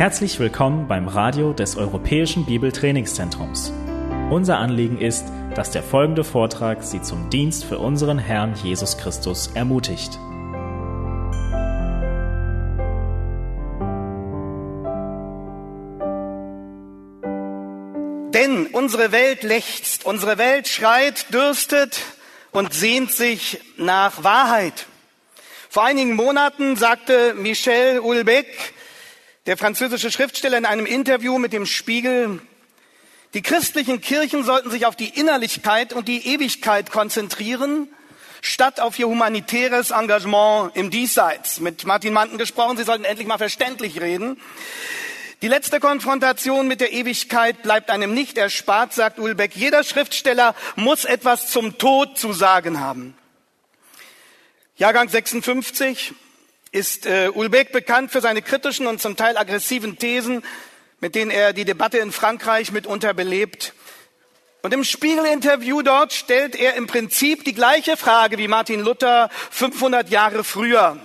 Herzlich willkommen beim Radio des Europäischen Bibeltrainingszentrums. Unser Anliegen ist, dass der folgende Vortrag Sie zum Dienst für unseren Herrn Jesus Christus ermutigt. Denn unsere Welt lechzt, unsere Welt schreit, dürstet und sehnt sich nach Wahrheit. Vor einigen Monaten sagte Michel Houellebecq, der französische Schriftsteller, in einem Interview mit dem Spiegel, die christlichen Kirchen sollten sich auf die Innerlichkeit und die Ewigkeit konzentrieren, statt auf ihr humanitäres Engagement im Diesseits. Mit Martin Manten gesprochen, sie sollten endlich mal verständlich reden. Die letzte Konfrontation mit der Ewigkeit bleibt einem nicht erspart, sagt Ulbeck. Jeder Schriftsteller muss etwas zum Tod zu sagen haben. Jahrgang 56 ist äh, Ulbeck bekannt für seine kritischen und zum Teil aggressiven Thesen, mit denen er die Debatte in Frankreich mitunter belebt. Und im Spiegel-Interview dort stellt er im Prinzip die gleiche Frage wie Martin Luther 500 Jahre früher,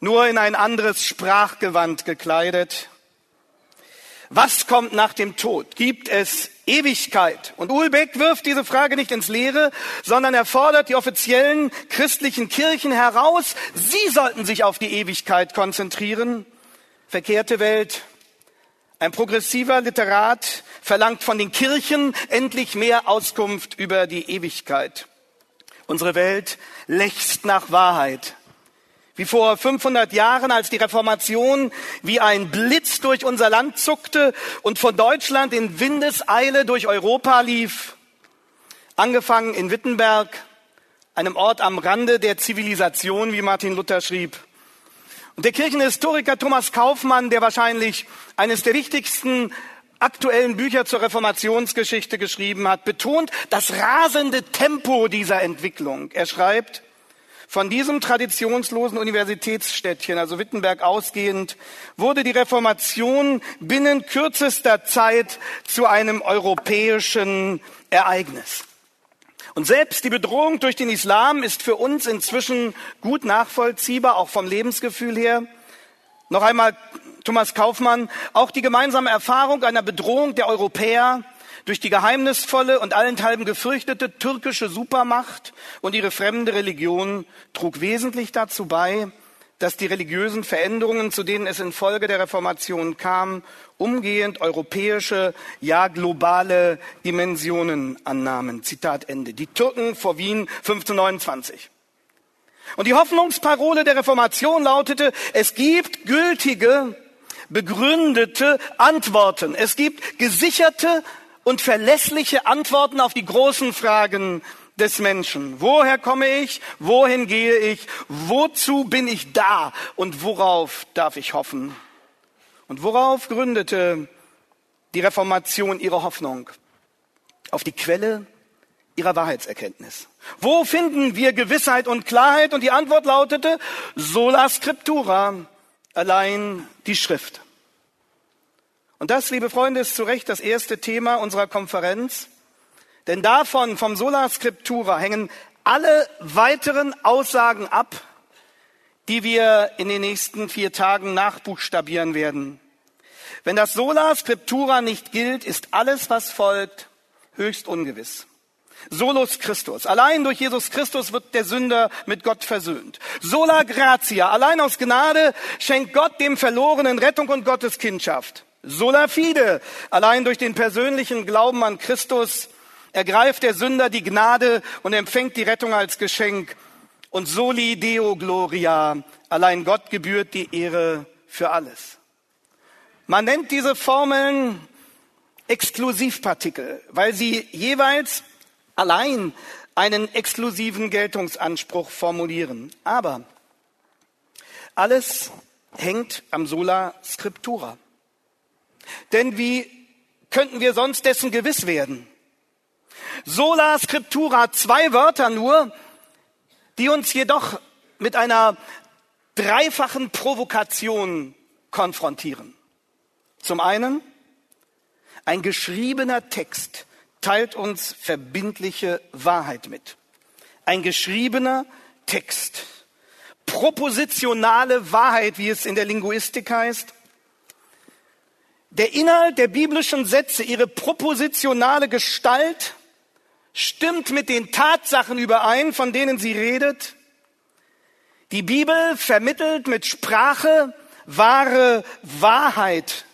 nur in ein anderes Sprachgewand gekleidet. Was kommt nach dem Tod? Gibt es Ewigkeit? Und Ulbeck wirft diese Frage nicht ins Leere, sondern er fordert die offiziellen christlichen Kirchen heraus, sie sollten sich auf die Ewigkeit konzentrieren. Verkehrte Welt. Ein progressiver Literat verlangt von den Kirchen endlich mehr Auskunft über die Ewigkeit. Unsere Welt lechzt nach Wahrheit. Wie vor 500 Jahren, als die Reformation wie ein Blitz durch unser Land zuckte und von Deutschland in Windeseile durch Europa lief. Angefangen in Wittenberg, einem Ort am Rande der Zivilisation, wie Martin Luther schrieb. Und der Kirchenhistoriker Thomas Kaufmann, der wahrscheinlich eines der wichtigsten aktuellen Bücher zur Reformationsgeschichte geschrieben hat, betont das rasende Tempo dieser Entwicklung. Er schreibt, von diesem traditionslosen Universitätsstädtchen, also Wittenberg ausgehend, wurde die Reformation binnen kürzester Zeit zu einem europäischen Ereignis. Und selbst die Bedrohung durch den Islam ist für uns inzwischen gut nachvollziehbar, auch vom Lebensgefühl her. Noch einmal Thomas Kaufmann, auch die gemeinsame Erfahrung einer Bedrohung der Europäer durch die geheimnisvolle und allenthalben gefürchtete türkische Supermacht und ihre fremde Religion trug wesentlich dazu bei, dass die religiösen Veränderungen, zu denen es infolge der Reformation kam, umgehend europäische, ja globale Dimensionen annahmen. Zitat Ende. Die Türken vor Wien 1529. Und die Hoffnungsparole der Reformation lautete, es gibt gültige, begründete Antworten. Es gibt gesicherte und verlässliche Antworten auf die großen Fragen des Menschen. Woher komme ich? Wohin gehe ich? Wozu bin ich da? Und worauf darf ich hoffen? Und worauf gründete die Reformation ihre Hoffnung? Auf die Quelle ihrer Wahrheitserkenntnis. Wo finden wir Gewissheit und Klarheit? Und die Antwort lautete sola scriptura, allein die Schrift. Und das, liebe Freunde, ist zu Recht das erste Thema unserer Konferenz. Denn davon, vom Sola Scriptura, hängen alle weiteren Aussagen ab, die wir in den nächsten vier Tagen nachbuchstabieren werden. Wenn das Sola Scriptura nicht gilt, ist alles, was folgt, höchst ungewiss. Solus Christus. Allein durch Jesus Christus wird der Sünder mit Gott versöhnt. Sola gratia. Allein aus Gnade schenkt Gott dem Verlorenen Rettung und Gottes Kindschaft. Sola fide, allein durch den persönlichen Glauben an Christus ergreift der Sünder die Gnade und empfängt die Rettung als Geschenk. Und soli deo gloria, allein Gott gebührt die Ehre für alles. Man nennt diese Formeln Exklusivpartikel, weil sie jeweils allein einen exklusiven Geltungsanspruch formulieren. Aber alles hängt am Sola Scriptura. Denn wie könnten wir sonst dessen gewiss werden? Sola Scriptura, zwei Wörter nur, die uns jedoch mit einer dreifachen Provokation konfrontieren. Zum einen, ein geschriebener Text teilt uns verbindliche Wahrheit mit. Ein geschriebener Text. Propositionale Wahrheit, wie es in der Linguistik heißt, Der Inhalt der biblischen Sätze, ihre propositionale Gestalt stimmt mit den Tatsachen überein, von denen sie redet. Die Bibel vermittelt mit Sprache wahre Wahrheit,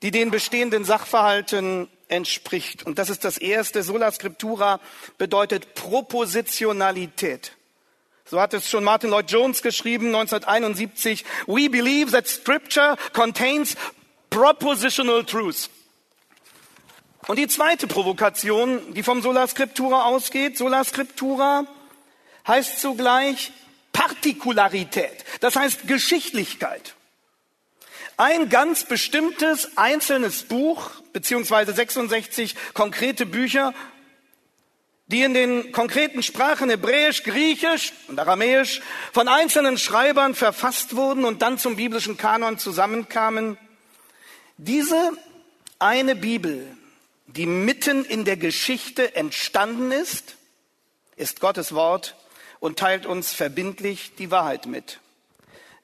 die den bestehenden Sachverhalten entspricht. Und das ist das erste. Sola Scriptura bedeutet Propositionalität. So hat es schon Martin Lloyd Jones geschrieben 1971. We believe that Scripture contains propositional truth. Und die zweite Provokation, die vom Sola Scriptura ausgeht, Sola Scriptura heißt zugleich Partikularität, das heißt Geschichtlichkeit. Ein ganz bestimmtes einzelnes Buch, beziehungsweise 66 konkrete Bücher, die in den konkreten Sprachen Hebräisch, Griechisch und Aramäisch von einzelnen Schreibern verfasst wurden und dann zum biblischen Kanon zusammenkamen. Diese eine Bibel, die mitten in der Geschichte entstanden ist, ist Gottes Wort und teilt uns verbindlich die Wahrheit mit.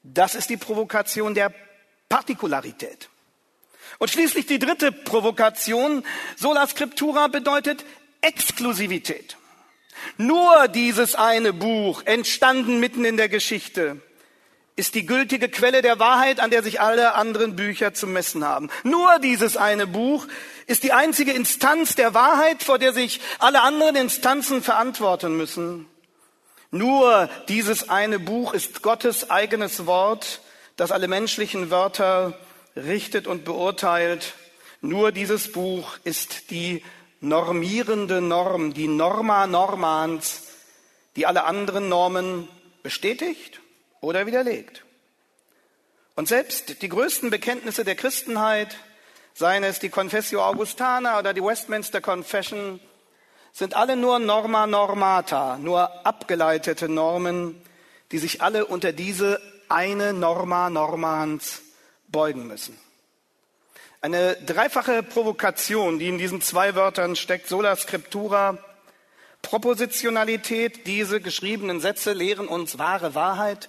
Das ist die Provokation der Partikularität. Und schließlich die dritte Provokation, sola scriptura bedeutet Exklusivität. Nur dieses eine Buch, entstanden mitten in der Geschichte, ist die gültige Quelle der Wahrheit, an der sich alle anderen Bücher zu messen haben. Nur dieses eine Buch ist die einzige Instanz der Wahrheit, vor der sich alle anderen Instanzen verantworten müssen. Nur dieses eine Buch ist Gottes eigenes Wort, das alle menschlichen Wörter richtet und beurteilt. Nur dieses Buch ist die normierende Norm, die Norma Normans, die alle anderen Normen bestätigt oder widerlegt. Und selbst die größten Bekenntnisse der Christenheit, seien es die Confessio Augustana oder die Westminster Confession, sind alle nur Norma Normata, nur abgeleitete Normen, die sich alle unter diese eine Norma Normans beugen müssen. Eine dreifache Provokation, die in diesen zwei Wörtern steckt, sola scriptura, Propositionalität, diese geschriebenen Sätze lehren uns wahre Wahrheit.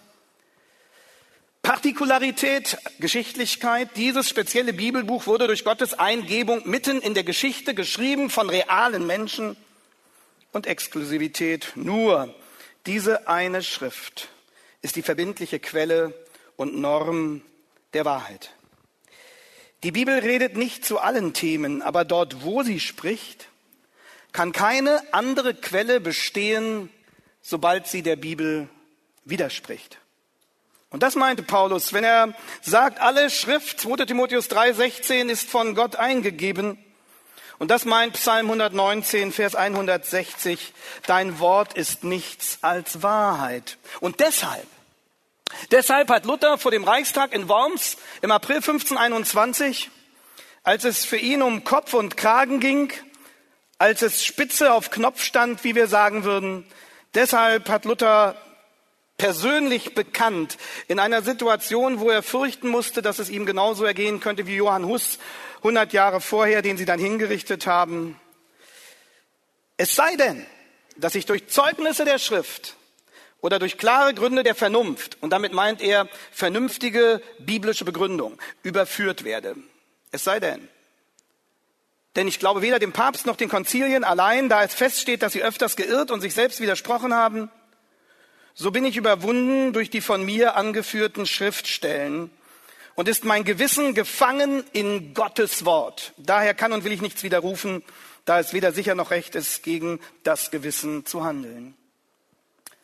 Partikularität, Geschichtlichkeit, dieses spezielle Bibelbuch wurde durch Gottes Eingebung mitten in der Geschichte geschrieben von realen Menschen. Und Exklusivität, nur diese eine Schrift ist die verbindliche Quelle und Norm der Wahrheit. Die Bibel redet nicht zu allen Themen, aber dort, wo sie spricht, kann keine andere Quelle bestehen, sobald sie der Bibel widerspricht. Und das meinte Paulus, wenn er sagt, alle Schrift, 2 Timotheus 3,16 ist von Gott eingegeben. Und das meint Psalm 119, Vers 160, dein Wort ist nichts als Wahrheit. Und deshalb Deshalb hat Luther vor dem Reichstag in Worms im April 1521, als es für ihn um Kopf und Kragen ging, als es Spitze auf Knopf stand, wie wir sagen würden, deshalb hat Luther persönlich bekannt in einer Situation, wo er fürchten musste, dass es ihm genauso ergehen könnte wie Johann Hus 100 Jahre vorher, den sie dann hingerichtet haben. Es sei denn, dass ich durch Zeugnisse der Schrift oder durch klare Gründe der Vernunft, und damit meint er vernünftige biblische Begründung, überführt werde. Es sei denn. Denn ich glaube weder dem Papst noch den Konzilien allein, da es feststeht, dass sie öfters geirrt und sich selbst widersprochen haben, so bin ich überwunden durch die von mir angeführten Schriftstellen und ist mein Gewissen gefangen in Gottes Wort. Daher kann und will ich nichts widerrufen, da es weder sicher noch recht ist, gegen das Gewissen zu handeln.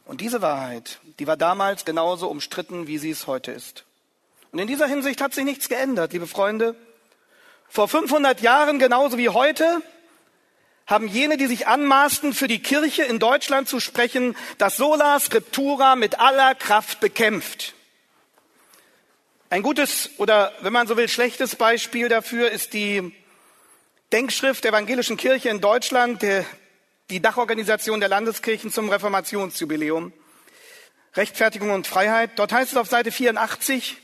Und diese Wahrheit, die war damals genauso umstritten, wie sie es heute ist. Und in dieser Hinsicht hat sich nichts geändert, liebe Freunde. Vor 500 Jahren genauso wie heute haben jene, die sich anmaßten, für die Kirche in Deutschland zu sprechen, das Sola Scriptura mit aller Kraft bekämpft. Ein gutes oder, wenn man so will, schlechtes Beispiel dafür ist die Denkschrift der evangelischen Kirche in Deutschland, der die Dachorganisation der Landeskirchen zum Reformationsjubiläum. Rechtfertigung und Freiheit. Dort heißt es auf Seite 84,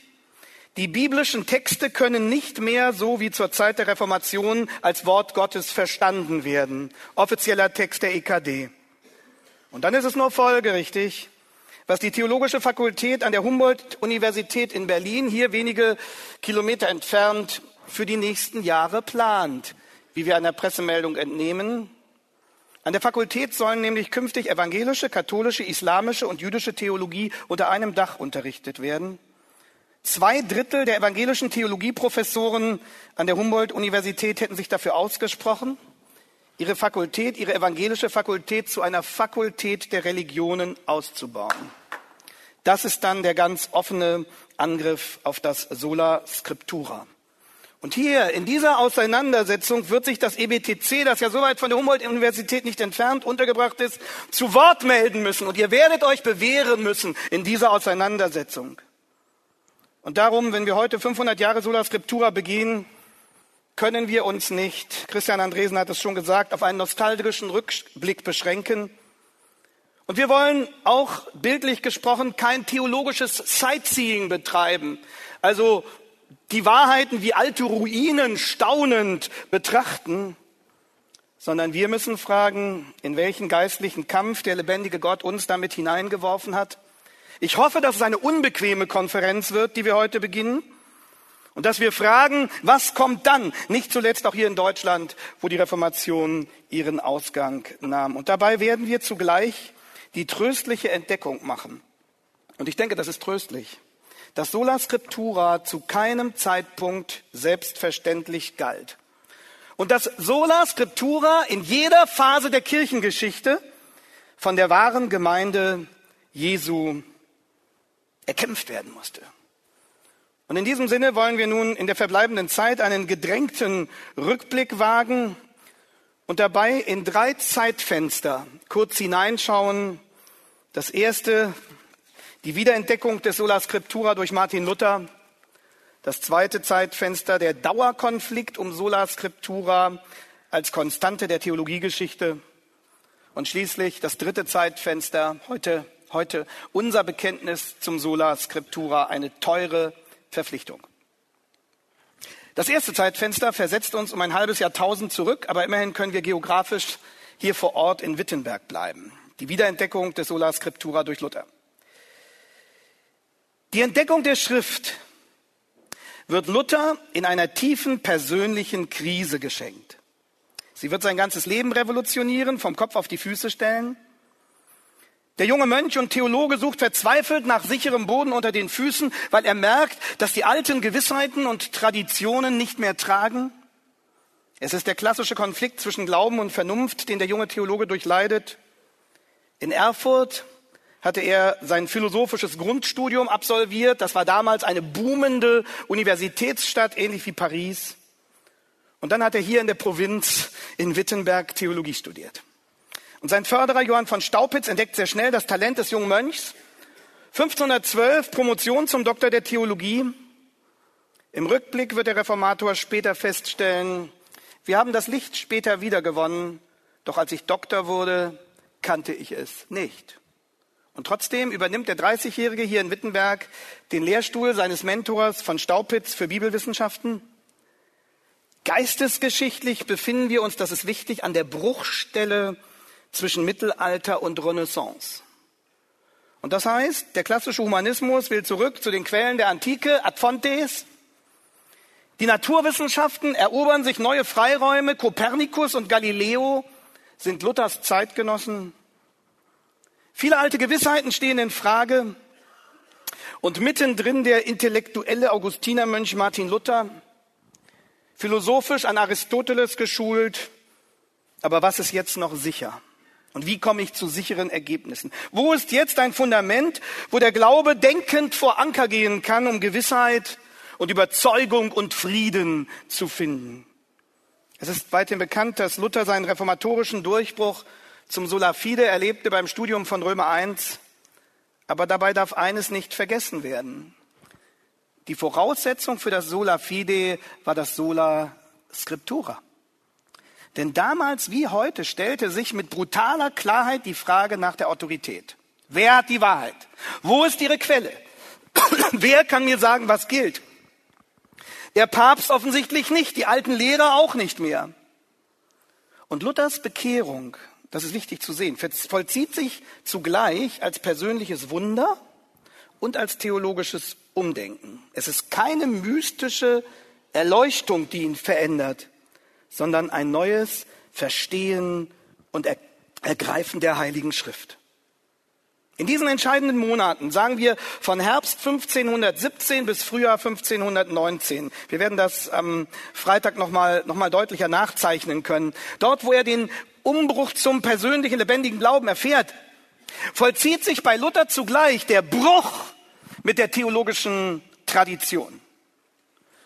die biblischen Texte können nicht mehr so wie zur Zeit der Reformation als Wort Gottes verstanden werden. Offizieller Text der EKD. Und dann ist es nur folgerichtig, was die Theologische Fakultät an der Humboldt-Universität in Berlin, hier wenige Kilometer entfernt, für die nächsten Jahre plant, wie wir einer Pressemeldung entnehmen. An der Fakultät sollen nämlich künftig evangelische, katholische, islamische und jüdische Theologie unter einem Dach unterrichtet werden. Zwei Drittel der evangelischen Theologieprofessoren an der Humboldt-Universität hätten sich dafür ausgesprochen, ihre Fakultät, ihre evangelische Fakultät zu einer Fakultät der Religionen auszubauen. Das ist dann der ganz offene Angriff auf das Sola Scriptura. Und hier in dieser Auseinandersetzung wird sich das EBTC, das ja so weit von der Humboldt-Universität nicht entfernt untergebracht ist, zu Wort melden müssen. Und ihr werdet euch bewähren müssen in dieser Auseinandersetzung. Und darum, wenn wir heute 500 Jahre Sola Scriptura begehen, können wir uns nicht, Christian Andresen hat es schon gesagt, auf einen nostalgischen Rückblick beschränken. Und wir wollen auch bildlich gesprochen kein theologisches Sightseeing betreiben. Also die Wahrheiten wie alte Ruinen staunend betrachten, sondern wir müssen fragen, in welchen geistlichen Kampf der lebendige Gott uns damit hineingeworfen hat. Ich hoffe, dass es eine unbequeme Konferenz wird, die wir heute beginnen. Und dass wir fragen, was kommt dann? Nicht zuletzt auch hier in Deutschland, wo die Reformation ihren Ausgang nahm. Und dabei werden wir zugleich die tröstliche Entdeckung machen. Und ich denke, das ist tröstlich dass Sola Scriptura zu keinem Zeitpunkt selbstverständlich galt. Und dass Sola Scriptura in jeder Phase der Kirchengeschichte von der wahren Gemeinde Jesu erkämpft werden musste. Und in diesem Sinne wollen wir nun in der verbleibenden Zeit einen gedrängten Rückblick wagen und dabei in drei Zeitfenster kurz hineinschauen. Das erste die Wiederentdeckung des Sola Scriptura durch Martin Luther. Das zweite Zeitfenster, der Dauerkonflikt um Sola Scriptura als Konstante der Theologiegeschichte. Und schließlich das dritte Zeitfenster, heute, heute unser Bekenntnis zum Sola Scriptura, eine teure Verpflichtung. Das erste Zeitfenster versetzt uns um ein halbes Jahrtausend zurück, aber immerhin können wir geografisch hier vor Ort in Wittenberg bleiben. Die Wiederentdeckung des Sola Scriptura durch Luther. Die Entdeckung der Schrift wird Luther in einer tiefen persönlichen Krise geschenkt. Sie wird sein ganzes Leben revolutionieren, vom Kopf auf die Füße stellen. Der junge Mönch und Theologe sucht verzweifelt nach sicherem Boden unter den Füßen, weil er merkt, dass die alten Gewissheiten und Traditionen nicht mehr tragen. Es ist der klassische Konflikt zwischen Glauben und Vernunft, den der junge Theologe durchleidet. In Erfurt hatte er sein philosophisches Grundstudium absolviert. Das war damals eine boomende Universitätsstadt, ähnlich wie Paris. Und dann hat er hier in der Provinz in Wittenberg Theologie studiert. Und sein Förderer Johann von Staupitz entdeckt sehr schnell das Talent des jungen Mönchs. 1512 Promotion zum Doktor der Theologie. Im Rückblick wird der Reformator später feststellen, wir haben das Licht später wiedergewonnen, doch als ich Doktor wurde, kannte ich es nicht. Und trotzdem übernimmt der 30-Jährige hier in Wittenberg den Lehrstuhl seines Mentors von Staupitz für Bibelwissenschaften. Geistesgeschichtlich befinden wir uns, das ist wichtig, an der Bruchstelle zwischen Mittelalter und Renaissance. Und das heißt, der klassische Humanismus will zurück zu den Quellen der Antike, ad fontes. Die Naturwissenschaften erobern sich neue Freiräume. Kopernikus und Galileo sind Luthers Zeitgenossen. Viele alte Gewissheiten stehen in Frage. Und mittendrin der intellektuelle Augustinermönch Martin Luther, philosophisch an Aristoteles geschult. Aber was ist jetzt noch sicher? Und wie komme ich zu sicheren Ergebnissen? Wo ist jetzt ein Fundament, wo der Glaube denkend vor Anker gehen kann, um Gewissheit und Überzeugung und Frieden zu finden? Es ist weithin bekannt, dass Luther seinen reformatorischen Durchbruch zum Sola Fide erlebte beim Studium von Römer 1. Aber dabei darf eines nicht vergessen werden. Die Voraussetzung für das Sola Fide war das Sola Scriptura. Denn damals wie heute stellte sich mit brutaler Klarheit die Frage nach der Autorität. Wer hat die Wahrheit? Wo ist ihre Quelle? Wer kann mir sagen, was gilt? Der Papst offensichtlich nicht, die alten Lehrer auch nicht mehr. Und Luthers Bekehrung das ist wichtig zu sehen, vollzieht sich zugleich als persönliches Wunder und als theologisches Umdenken. Es ist keine mystische Erleuchtung, die ihn verändert, sondern ein neues Verstehen und Ergreifen der Heiligen Schrift. In diesen entscheidenden Monaten, sagen wir von Herbst 1517 bis Frühjahr 1519, wir werden das am Freitag nochmal noch mal deutlicher nachzeichnen können, dort, wo er den Umbruch zum persönlichen, lebendigen Glauben erfährt, vollzieht sich bei Luther zugleich der Bruch mit der theologischen Tradition.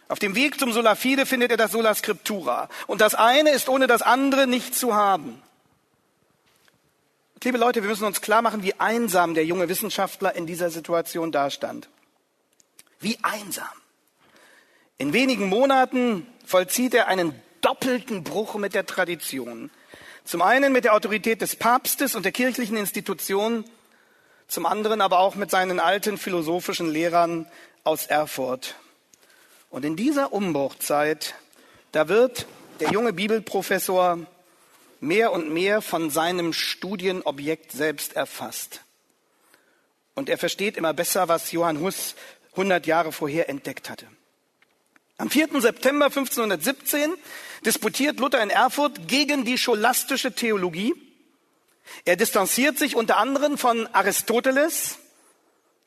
Auf dem Weg zum Sola Fide findet er das Sola Scriptura. Und das eine ist ohne das andere nicht zu haben. Liebe Leute, wir müssen uns klar machen, wie einsam der junge Wissenschaftler in dieser Situation dastand. Wie einsam. In wenigen Monaten vollzieht er einen doppelten Bruch mit der Tradition. Zum einen mit der Autorität des Papstes und der kirchlichen Institution, zum anderen aber auch mit seinen alten philosophischen Lehrern aus Erfurt. Und in dieser Umbruchzeit, da wird der junge Bibelprofessor mehr und mehr von seinem Studienobjekt selbst erfasst. Und er versteht immer besser, was Johann Hus 100 Jahre vorher entdeckt hatte. Am 4. September 1517 disputiert Luther in Erfurt gegen die scholastische Theologie. Er distanziert sich unter anderem von Aristoteles,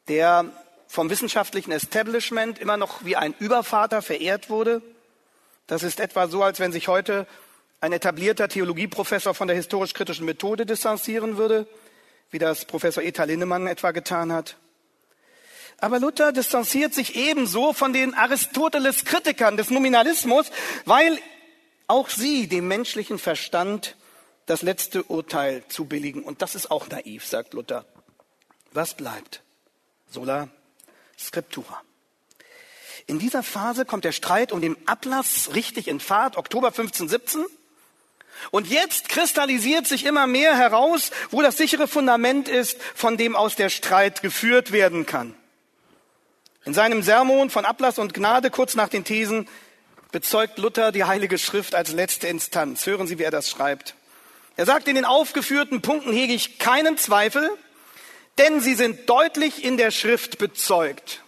der vom wissenschaftlichen Establishment immer noch wie ein Übervater verehrt wurde. Das ist etwa so, als wenn sich heute ein etablierter Theologieprofessor von der historisch-kritischen Methode distanzieren würde, wie das Professor Eta Linnemann etwa getan hat. Aber Luther distanziert sich ebenso von den Aristoteles-Kritikern des Nominalismus, weil auch sie dem menschlichen Verstand das letzte Urteil zubilligen. Und das ist auch naiv, sagt Luther. Was bleibt? Sola Scriptura. In dieser Phase kommt der Streit um den Ablass richtig in Fahrt, Oktober 1517. Und jetzt kristallisiert sich immer mehr heraus, wo das sichere Fundament ist, von dem aus der Streit geführt werden kann. In seinem Sermon von Ablass und Gnade kurz nach den Thesen bezeugt Luther die Heilige Schrift als letzte Instanz. Hören Sie, wie er das schreibt. Er sagt, in den aufgeführten Punkten hege ich keinen Zweifel, denn sie sind deutlich in der Schrift bezeugt.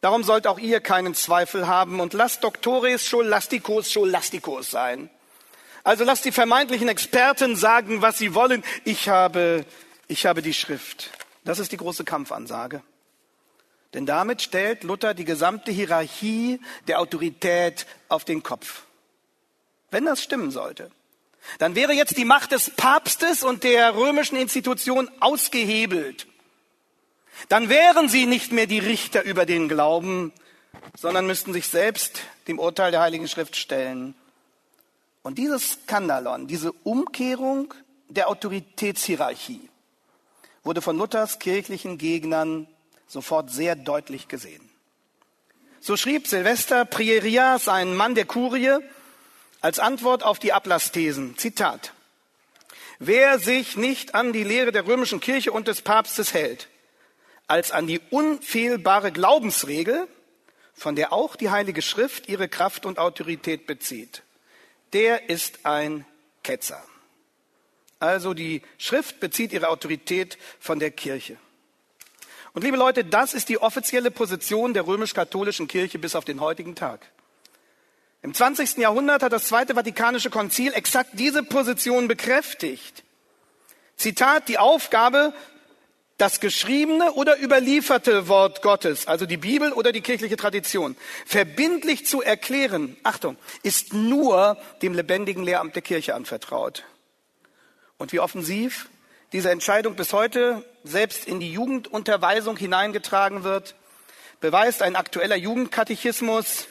Darum sollt auch ihr keinen Zweifel haben und lasst Doctores scholasticos scholasticos sein. Also lasst die vermeintlichen Experten sagen, was sie wollen. Ich habe, ich habe die Schrift. Das ist die große Kampfansage. Denn damit stellt Luther die gesamte Hierarchie der Autorität auf den Kopf. Wenn das stimmen sollte, dann wäre jetzt die Macht des Papstes und der römischen Institution ausgehebelt. Dann wären sie nicht mehr die Richter über den Glauben, sondern müssten sich selbst dem Urteil der Heiligen Schrift stellen. Und dieses Skandalon, diese Umkehrung der Autoritätshierarchie, wurde von Luthers kirchlichen Gegnern sofort sehr deutlich gesehen. So schrieb Silvester Prierias, ein Mann der Kurie, als Antwort auf die Ablassthesen, Zitat, Wer sich nicht an die Lehre der römischen Kirche und des Papstes hält, als an die unfehlbare Glaubensregel, von der auch die Heilige Schrift ihre Kraft und Autorität bezieht, der ist ein Ketzer. Also die Schrift bezieht ihre Autorität von der Kirche. Und liebe Leute, das ist die offizielle Position der römisch-katholischen Kirche bis auf den heutigen Tag. Im 20. Jahrhundert hat das Zweite Vatikanische Konzil exakt diese Position bekräftigt. Zitat, die Aufgabe, das geschriebene oder überlieferte Wort Gottes, also die Bibel oder die kirchliche Tradition, verbindlich zu erklären, Achtung, ist nur dem lebendigen Lehramt der Kirche anvertraut. Und wie offensiv diese Entscheidung bis heute selbst in die Jugendunterweisung hineingetragen wird, beweist ein aktueller Jugendkatechismus,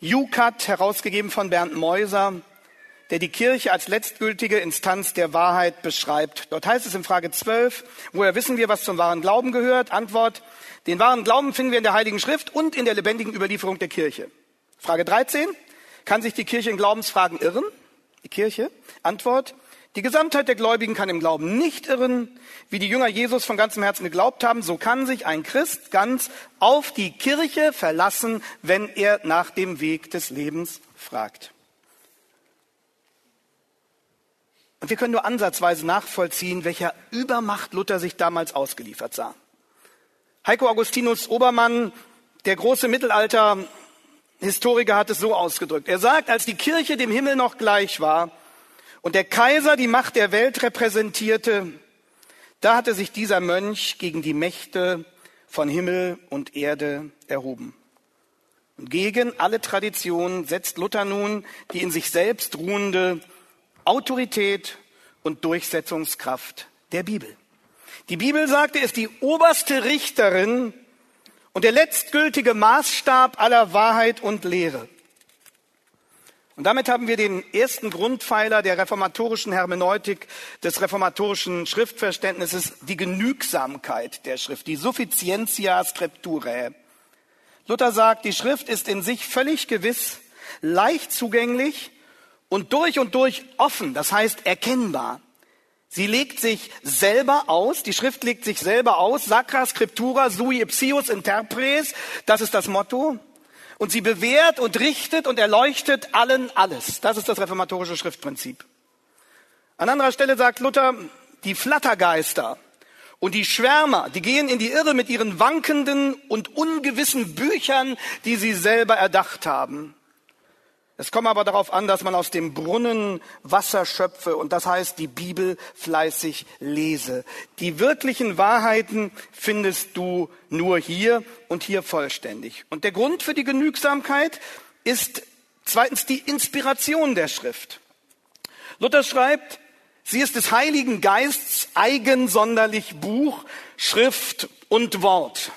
JUCAT, herausgegeben von Bernd Meuser, der die Kirche als letztgültige Instanz der Wahrheit beschreibt. Dort heißt es in Frage 12, woher wissen wir, was zum wahren Glauben gehört? Antwort, den wahren Glauben finden wir in der Heiligen Schrift und in der lebendigen Überlieferung der Kirche. Frage 13, kann sich die Kirche in Glaubensfragen irren? Die Kirche? Antwort, die Gesamtheit der Gläubigen kann im Glauben nicht irren. Wie die Jünger Jesus von ganzem Herzen geglaubt haben, so kann sich ein Christ ganz auf die Kirche verlassen, wenn er nach dem Weg des Lebens fragt. Und wir können nur ansatzweise nachvollziehen, welcher Übermacht Luther sich damals ausgeliefert sah. Heiko Augustinus Obermann, der große Mittelalter Historiker hat es so ausgedrückt. Er sagt, als die Kirche dem Himmel noch gleich war und der Kaiser die Macht der Welt repräsentierte, da hatte sich dieser Mönch gegen die Mächte von Himmel und Erde erhoben. Und gegen alle Traditionen setzt Luther nun die in sich selbst ruhende Autorität und Durchsetzungskraft der Bibel. Die Bibel, sagte, ist die oberste Richterin und der letztgültige Maßstab aller Wahrheit und Lehre. Und damit haben wir den ersten Grundpfeiler der reformatorischen Hermeneutik, des reformatorischen Schriftverständnisses, die Genügsamkeit der Schrift, die Sufficientia Scripturae. Luther sagt, die Schrift ist in sich völlig gewiss, leicht zugänglich und durch und durch offen, das heißt erkennbar. Sie legt sich selber aus, die Schrift legt sich selber aus, Sacra Scriptura sui ipsius interpres, das ist das Motto. Und sie bewährt und richtet und erleuchtet allen alles. Das ist das reformatorische Schriftprinzip. An anderer Stelle sagt Luther, die Flattergeister und die Schwärmer, die gehen in die Irre mit ihren wankenden und ungewissen Büchern, die sie selber erdacht haben. Es kommt aber darauf an, dass man aus dem Brunnen Wasser schöpfe und das heißt, die Bibel fleißig lese. Die wirklichen Wahrheiten findest du nur hier und hier vollständig. Und der Grund für die Genügsamkeit ist zweitens die Inspiration der Schrift. Luther schreibt, sie ist des Heiligen Geists eigen sonderlich Buch, Schrift und Wort.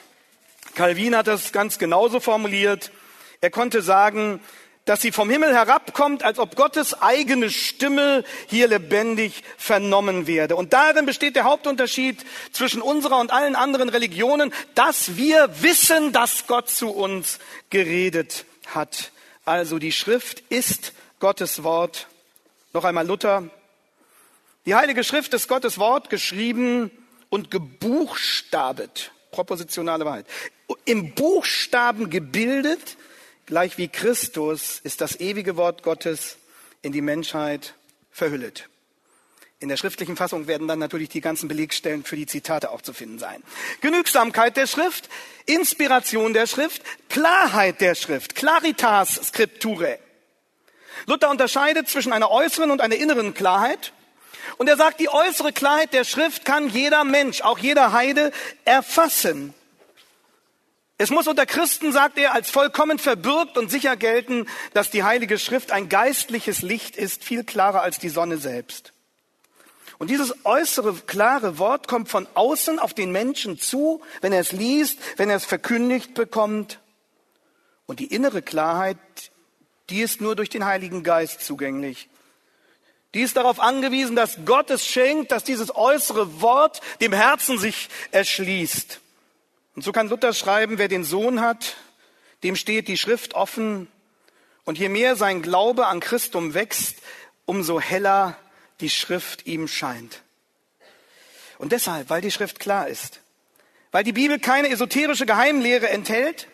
Calvin hat das ganz genauso formuliert. Er konnte sagen, dass sie vom Himmel herabkommt, als ob Gottes eigene Stimme hier lebendig vernommen werde. Und darin besteht der Hauptunterschied zwischen unserer und allen anderen Religionen, dass wir wissen, dass Gott zu uns geredet hat. Also die Schrift ist Gottes Wort. Noch einmal Luther. Die Heilige Schrift ist Gottes Wort geschrieben und gebuchstabet. Propositionale Wahrheit. Im Buchstaben gebildet Gleich wie Christus ist das ewige Wort Gottes in die Menschheit verhüllet. In der schriftlichen Fassung werden dann natürlich die ganzen Belegstellen für die Zitate auch zu finden sein. Genügsamkeit der Schrift, Inspiration der Schrift, Klarheit der Schrift, Claritas Scripturae. Luther unterscheidet zwischen einer äußeren und einer inneren Klarheit. Und er sagt, die äußere Klarheit der Schrift kann jeder Mensch, auch jeder Heide, erfassen. Es muss unter Christen, sagt er, als vollkommen verbürgt und sicher gelten, dass die Heilige Schrift ein geistliches Licht ist, viel klarer als die Sonne selbst. Und dieses äußere, klare Wort kommt von außen auf den Menschen zu, wenn er es liest, wenn er es verkündigt bekommt. Und die innere Klarheit, die ist nur durch den Heiligen Geist zugänglich. Die ist darauf angewiesen, dass Gott es schenkt, dass dieses äußere Wort dem Herzen sich erschließt. Und so kann Luther schreiben, wer den Sohn hat, dem steht die Schrift offen. Und je mehr sein Glaube an Christum wächst, umso heller die Schrift ihm scheint. Und deshalb, weil die Schrift klar ist, weil die Bibel keine esoterische Geheimlehre enthält,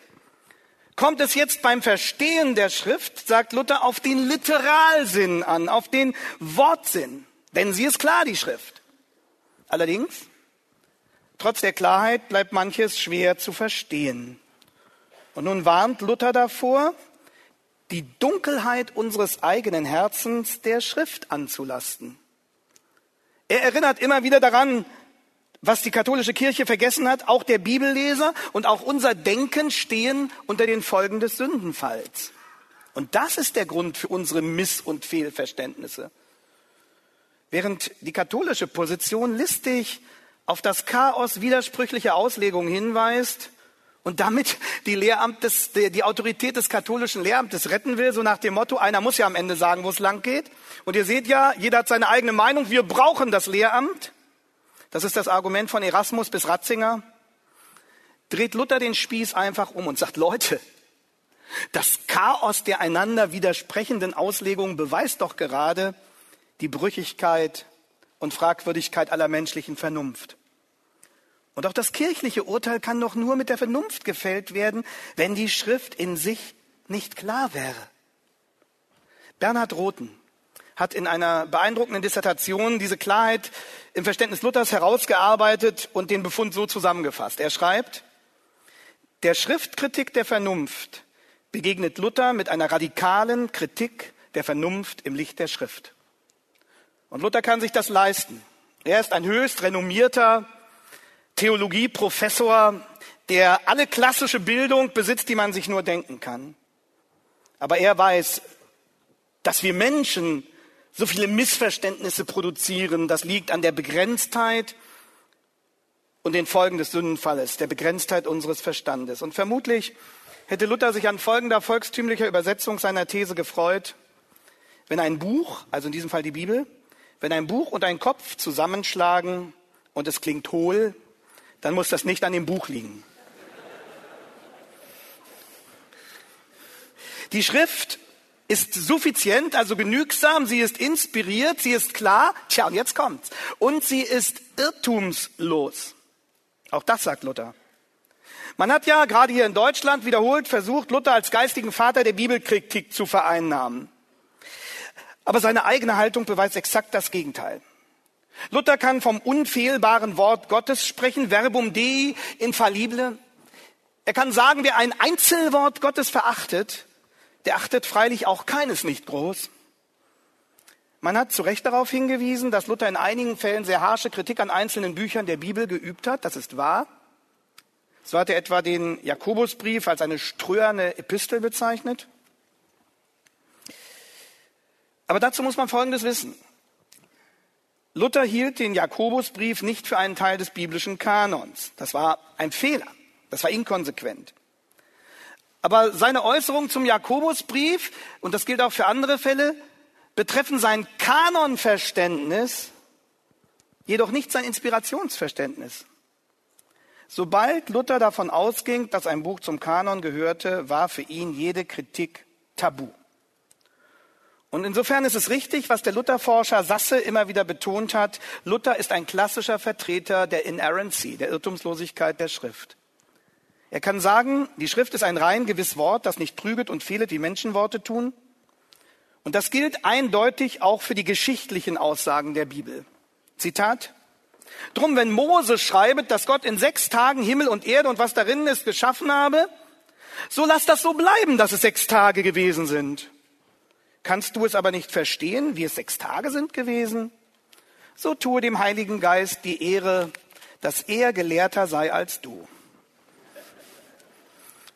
kommt es jetzt beim Verstehen der Schrift, sagt Luther, auf den Literalsinn an, auf den Wortsinn. Denn sie ist klar, die Schrift. Allerdings Trotz der Klarheit bleibt manches schwer zu verstehen. Und nun warnt Luther davor, die Dunkelheit unseres eigenen Herzens der Schrift anzulasten. Er erinnert immer wieder daran, was die katholische Kirche vergessen hat, auch der Bibelleser und auch unser Denken stehen unter den Folgen des Sündenfalls. Und das ist der Grund für unsere Miss- und Fehlverständnisse. Während die katholische Position listig auf das Chaos widersprüchlicher Auslegungen hinweist und damit die, Lehramt des, die Autorität des katholischen Lehramtes retten will, so nach dem Motto, einer muss ja am Ende sagen, wo es lang geht. Und ihr seht ja, jeder hat seine eigene Meinung, wir brauchen das Lehramt. Das ist das Argument von Erasmus bis Ratzinger. Dreht Luther den Spieß einfach um und sagt, Leute, das Chaos der einander widersprechenden Auslegungen beweist doch gerade die Brüchigkeit und Fragwürdigkeit aller menschlichen Vernunft. Und auch das kirchliche Urteil kann doch nur mit der Vernunft gefällt werden, wenn die Schrift in sich nicht klar wäre. Bernhard Rothen hat in einer beeindruckenden Dissertation diese Klarheit im Verständnis Luthers herausgearbeitet und den Befund so zusammengefasst. Er schreibt, der Schriftkritik der Vernunft begegnet Luther mit einer radikalen Kritik der Vernunft im Licht der Schrift. Und Luther kann sich das leisten. Er ist ein höchst renommierter Theologieprofessor, der alle klassische Bildung besitzt, die man sich nur denken kann. Aber er weiß, dass wir Menschen so viele Missverständnisse produzieren. Das liegt an der Begrenztheit und den Folgen des Sündenfalles, der Begrenztheit unseres Verstandes. Und vermutlich hätte Luther sich an folgender volkstümlicher Übersetzung seiner These gefreut, wenn ein Buch, also in diesem Fall die Bibel, wenn ein Buch und ein Kopf zusammenschlagen und es klingt hohl, dann muss das nicht an dem Buch liegen. Die Schrift ist suffizient, also genügsam, sie ist inspiriert, sie ist klar, tja, und jetzt kommt's. Und sie ist irrtumslos. Auch das sagt Luther. Man hat ja gerade hier in Deutschland wiederholt versucht, Luther als geistigen Vater der Bibelkritik zu vereinnahmen. Aber seine eigene Haltung beweist exakt das Gegenteil. Luther kann vom unfehlbaren Wort Gottes sprechen, verbum Dei infallible. Er kann sagen, wer ein Einzelwort Gottes verachtet, der achtet freilich auch keines nicht groß. Man hat zu Recht darauf hingewiesen, dass Luther in einigen Fällen sehr harsche Kritik an einzelnen Büchern der Bibel geübt hat. Das ist wahr. So hat er etwa den Jakobusbrief als eine ströerne Epistel bezeichnet. Aber dazu muss man Folgendes wissen. Luther hielt den Jakobusbrief nicht für einen Teil des biblischen Kanons. Das war ein Fehler. Das war inkonsequent. Aber seine Äußerungen zum Jakobusbrief, und das gilt auch für andere Fälle, betreffen sein Kanonverständnis, jedoch nicht sein Inspirationsverständnis. Sobald Luther davon ausging, dass ein Buch zum Kanon gehörte, war für ihn jede Kritik tabu. Und insofern ist es richtig, was der Lutherforscher Sasse immer wieder betont hat. Luther ist ein klassischer Vertreter der Inerrancy, der Irrtumslosigkeit der Schrift. Er kann sagen, die Schrift ist ein rein gewiss Wort, das nicht trüget und fehlet, wie Menschenworte tun. Und das gilt eindeutig auch für die geschichtlichen Aussagen der Bibel. Zitat. Drum, wenn Mose schreibt, dass Gott in sechs Tagen Himmel und Erde und was darin ist geschaffen habe, so lass das so bleiben, dass es sechs Tage gewesen sind. Kannst du es aber nicht verstehen, wie es sechs Tage sind gewesen? So tue dem Heiligen Geist die Ehre, dass er gelehrter sei als du.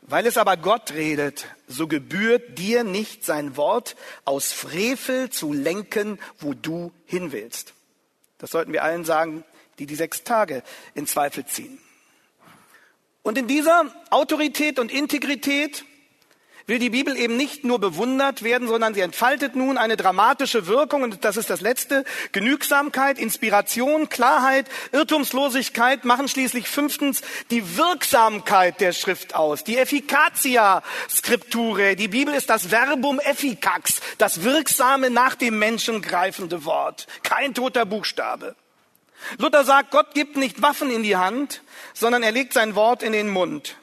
Weil es aber Gott redet, so gebührt dir nicht sein Wort aus Frevel zu lenken, wo du hin willst. Das sollten wir allen sagen, die die sechs Tage in Zweifel ziehen. Und in dieser Autorität und Integrität will die Bibel eben nicht nur bewundert werden, sondern sie entfaltet nun eine dramatische Wirkung und das ist das letzte. Genügsamkeit, Inspiration, Klarheit, Irrtumslosigkeit machen schließlich fünftens die Wirksamkeit der Schrift aus, die Efficacia Scripturae. Die Bibel ist das Verbum efficax, das wirksame nach dem Menschen greifende Wort, kein toter Buchstabe. Luther sagt, Gott gibt nicht Waffen in die Hand, sondern er legt sein Wort in den Mund.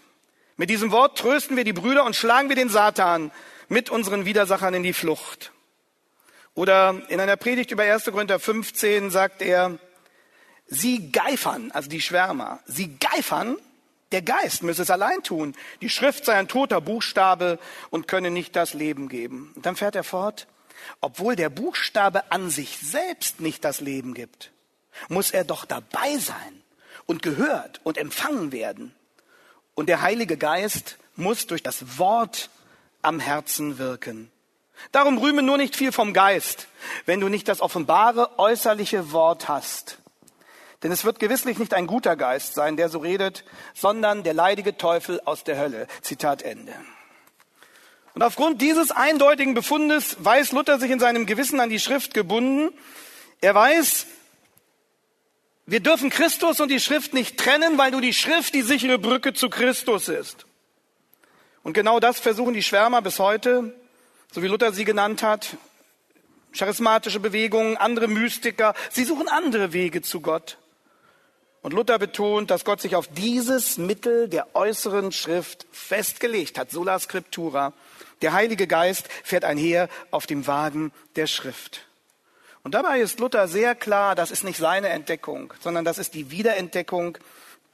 Mit diesem Wort trösten wir die Brüder und schlagen wir den Satan mit unseren Widersachern in die Flucht. Oder in einer Predigt über 1. Korinther 15 sagt er, sie geifern, also die Schwärmer, sie geifern, der Geist müsse es allein tun. Die Schrift sei ein toter Buchstabe und könne nicht das Leben geben. Und dann fährt er fort, obwohl der Buchstabe an sich selbst nicht das Leben gibt, muss er doch dabei sein und gehört und empfangen werden. Und der Heilige Geist muss durch das Wort am Herzen wirken. Darum rühme nur nicht viel vom Geist, wenn du nicht das offenbare äußerliche Wort hast. Denn es wird gewisslich nicht ein guter Geist sein, der so redet, sondern der leidige Teufel aus der Hölle. Zitat Ende. Und aufgrund dieses eindeutigen Befundes weiß Luther sich in seinem Gewissen an die Schrift gebunden. Er weiß, wir dürfen Christus und die Schrift nicht trennen, weil nur die Schrift die sichere Brücke zu Christus ist. Und genau das versuchen die Schwärmer bis heute, so wie Luther sie genannt hat, charismatische Bewegungen, andere Mystiker, sie suchen andere Wege zu Gott. Und Luther betont, dass Gott sich auf dieses Mittel der äußeren Schrift festgelegt hat, sola scriptura. Der Heilige Geist fährt einher auf dem Wagen der Schrift. Und dabei ist Luther sehr klar, das ist nicht seine Entdeckung, sondern das ist die Wiederentdeckung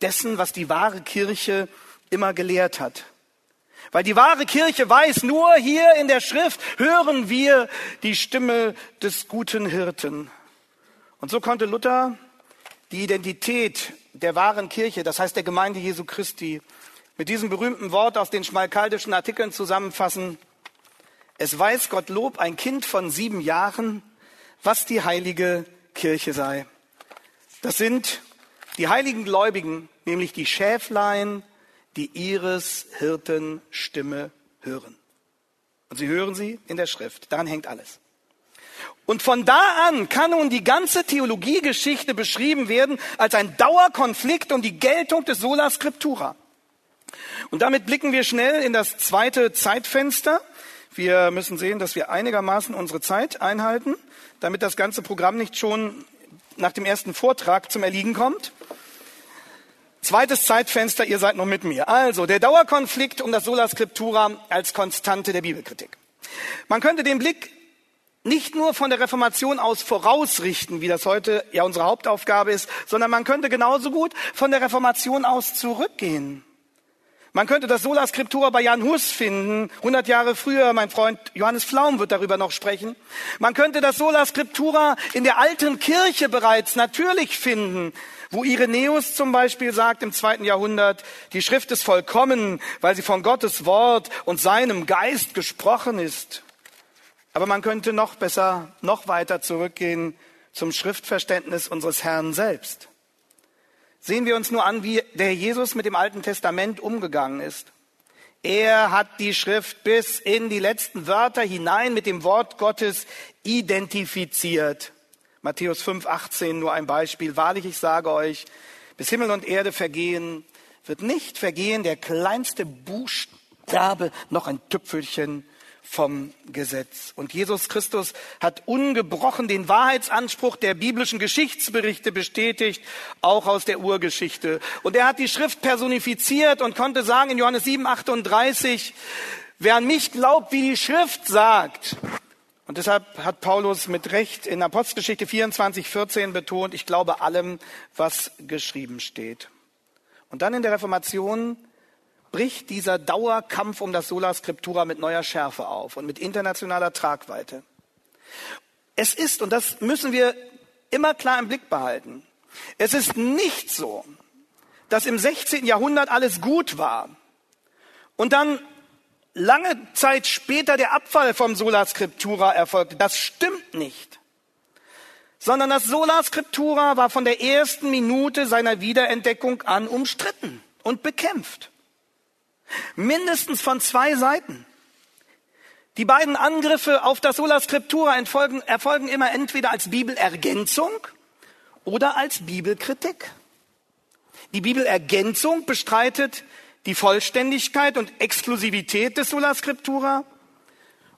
dessen, was die wahre Kirche immer gelehrt hat. Weil die wahre Kirche weiß, nur hier in der Schrift hören wir die Stimme des guten Hirten. Und so konnte Luther die Identität der wahren Kirche, das heißt der Gemeinde Jesu Christi, mit diesem berühmten Wort aus den schmalkaldischen Artikeln zusammenfassen. Es weiß Gott Lob ein Kind von sieben Jahren, was die heilige Kirche sei. Das sind die heiligen Gläubigen, nämlich die Schäflein, die ihres Hirten Stimme hören. Und sie hören sie in der Schrift. Daran hängt alles. Und von da an kann nun die ganze Theologiegeschichte beschrieben werden als ein Dauerkonflikt um die Geltung des Sola Scriptura. Und damit blicken wir schnell in das zweite Zeitfenster. Wir müssen sehen, dass wir einigermaßen unsere Zeit einhalten, damit das ganze Programm nicht schon nach dem ersten Vortrag zum Erliegen kommt. Zweites Zeitfenster, ihr seid noch mit mir. Also, der Dauerkonflikt um das Sola Scriptura als Konstante der Bibelkritik. Man könnte den Blick nicht nur von der Reformation aus vorausrichten, wie das heute ja unsere Hauptaufgabe ist, sondern man könnte genauso gut von der Reformation aus zurückgehen. Man könnte das Sola Scriptura bei Jan Hus finden, 100 Jahre früher. Mein Freund Johannes Flaum wird darüber noch sprechen. Man könnte das Sola Scriptura in der alten Kirche bereits natürlich finden, wo Irenäus zum Beispiel sagt im zweiten Jahrhundert, die Schrift ist vollkommen, weil sie von Gottes Wort und seinem Geist gesprochen ist. Aber man könnte noch besser, noch weiter zurückgehen zum Schriftverständnis unseres Herrn selbst. Sehen wir uns nur an, wie der Jesus mit dem Alten Testament umgegangen ist. Er hat die Schrift bis in die letzten Wörter hinein mit dem Wort Gottes identifiziert. Matthäus 5, 18 nur ein Beispiel. Wahrlich, ich sage euch, bis Himmel und Erde vergehen, wird nicht vergehen der kleinste Buchstabe noch ein Tüpfelchen vom Gesetz. Und Jesus Christus hat ungebrochen den Wahrheitsanspruch der biblischen Geschichtsberichte bestätigt, auch aus der Urgeschichte. Und er hat die Schrift personifiziert und konnte sagen in Johannes 7, 38, wer an mich glaubt, wie die Schrift sagt. Und deshalb hat Paulus mit Recht in Apostelgeschichte 24, 14 betont, ich glaube allem, was geschrieben steht. Und dann in der Reformation bricht dieser Dauerkampf um das Sola Scriptura mit neuer Schärfe auf und mit internationaler Tragweite. Es ist, und das müssen wir immer klar im Blick behalten, es ist nicht so, dass im 16. Jahrhundert alles gut war und dann lange Zeit später der Abfall vom Sola Scriptura erfolgte. Das stimmt nicht. Sondern das Sola Scriptura war von der ersten Minute seiner Wiederentdeckung an umstritten und bekämpft. Mindestens von zwei Seiten. Die beiden Angriffe auf das Sola Scriptura erfolgen, erfolgen immer entweder als Bibelergänzung oder als Bibelkritik. Die Bibelergänzung bestreitet die Vollständigkeit und Exklusivität des Sola Scriptura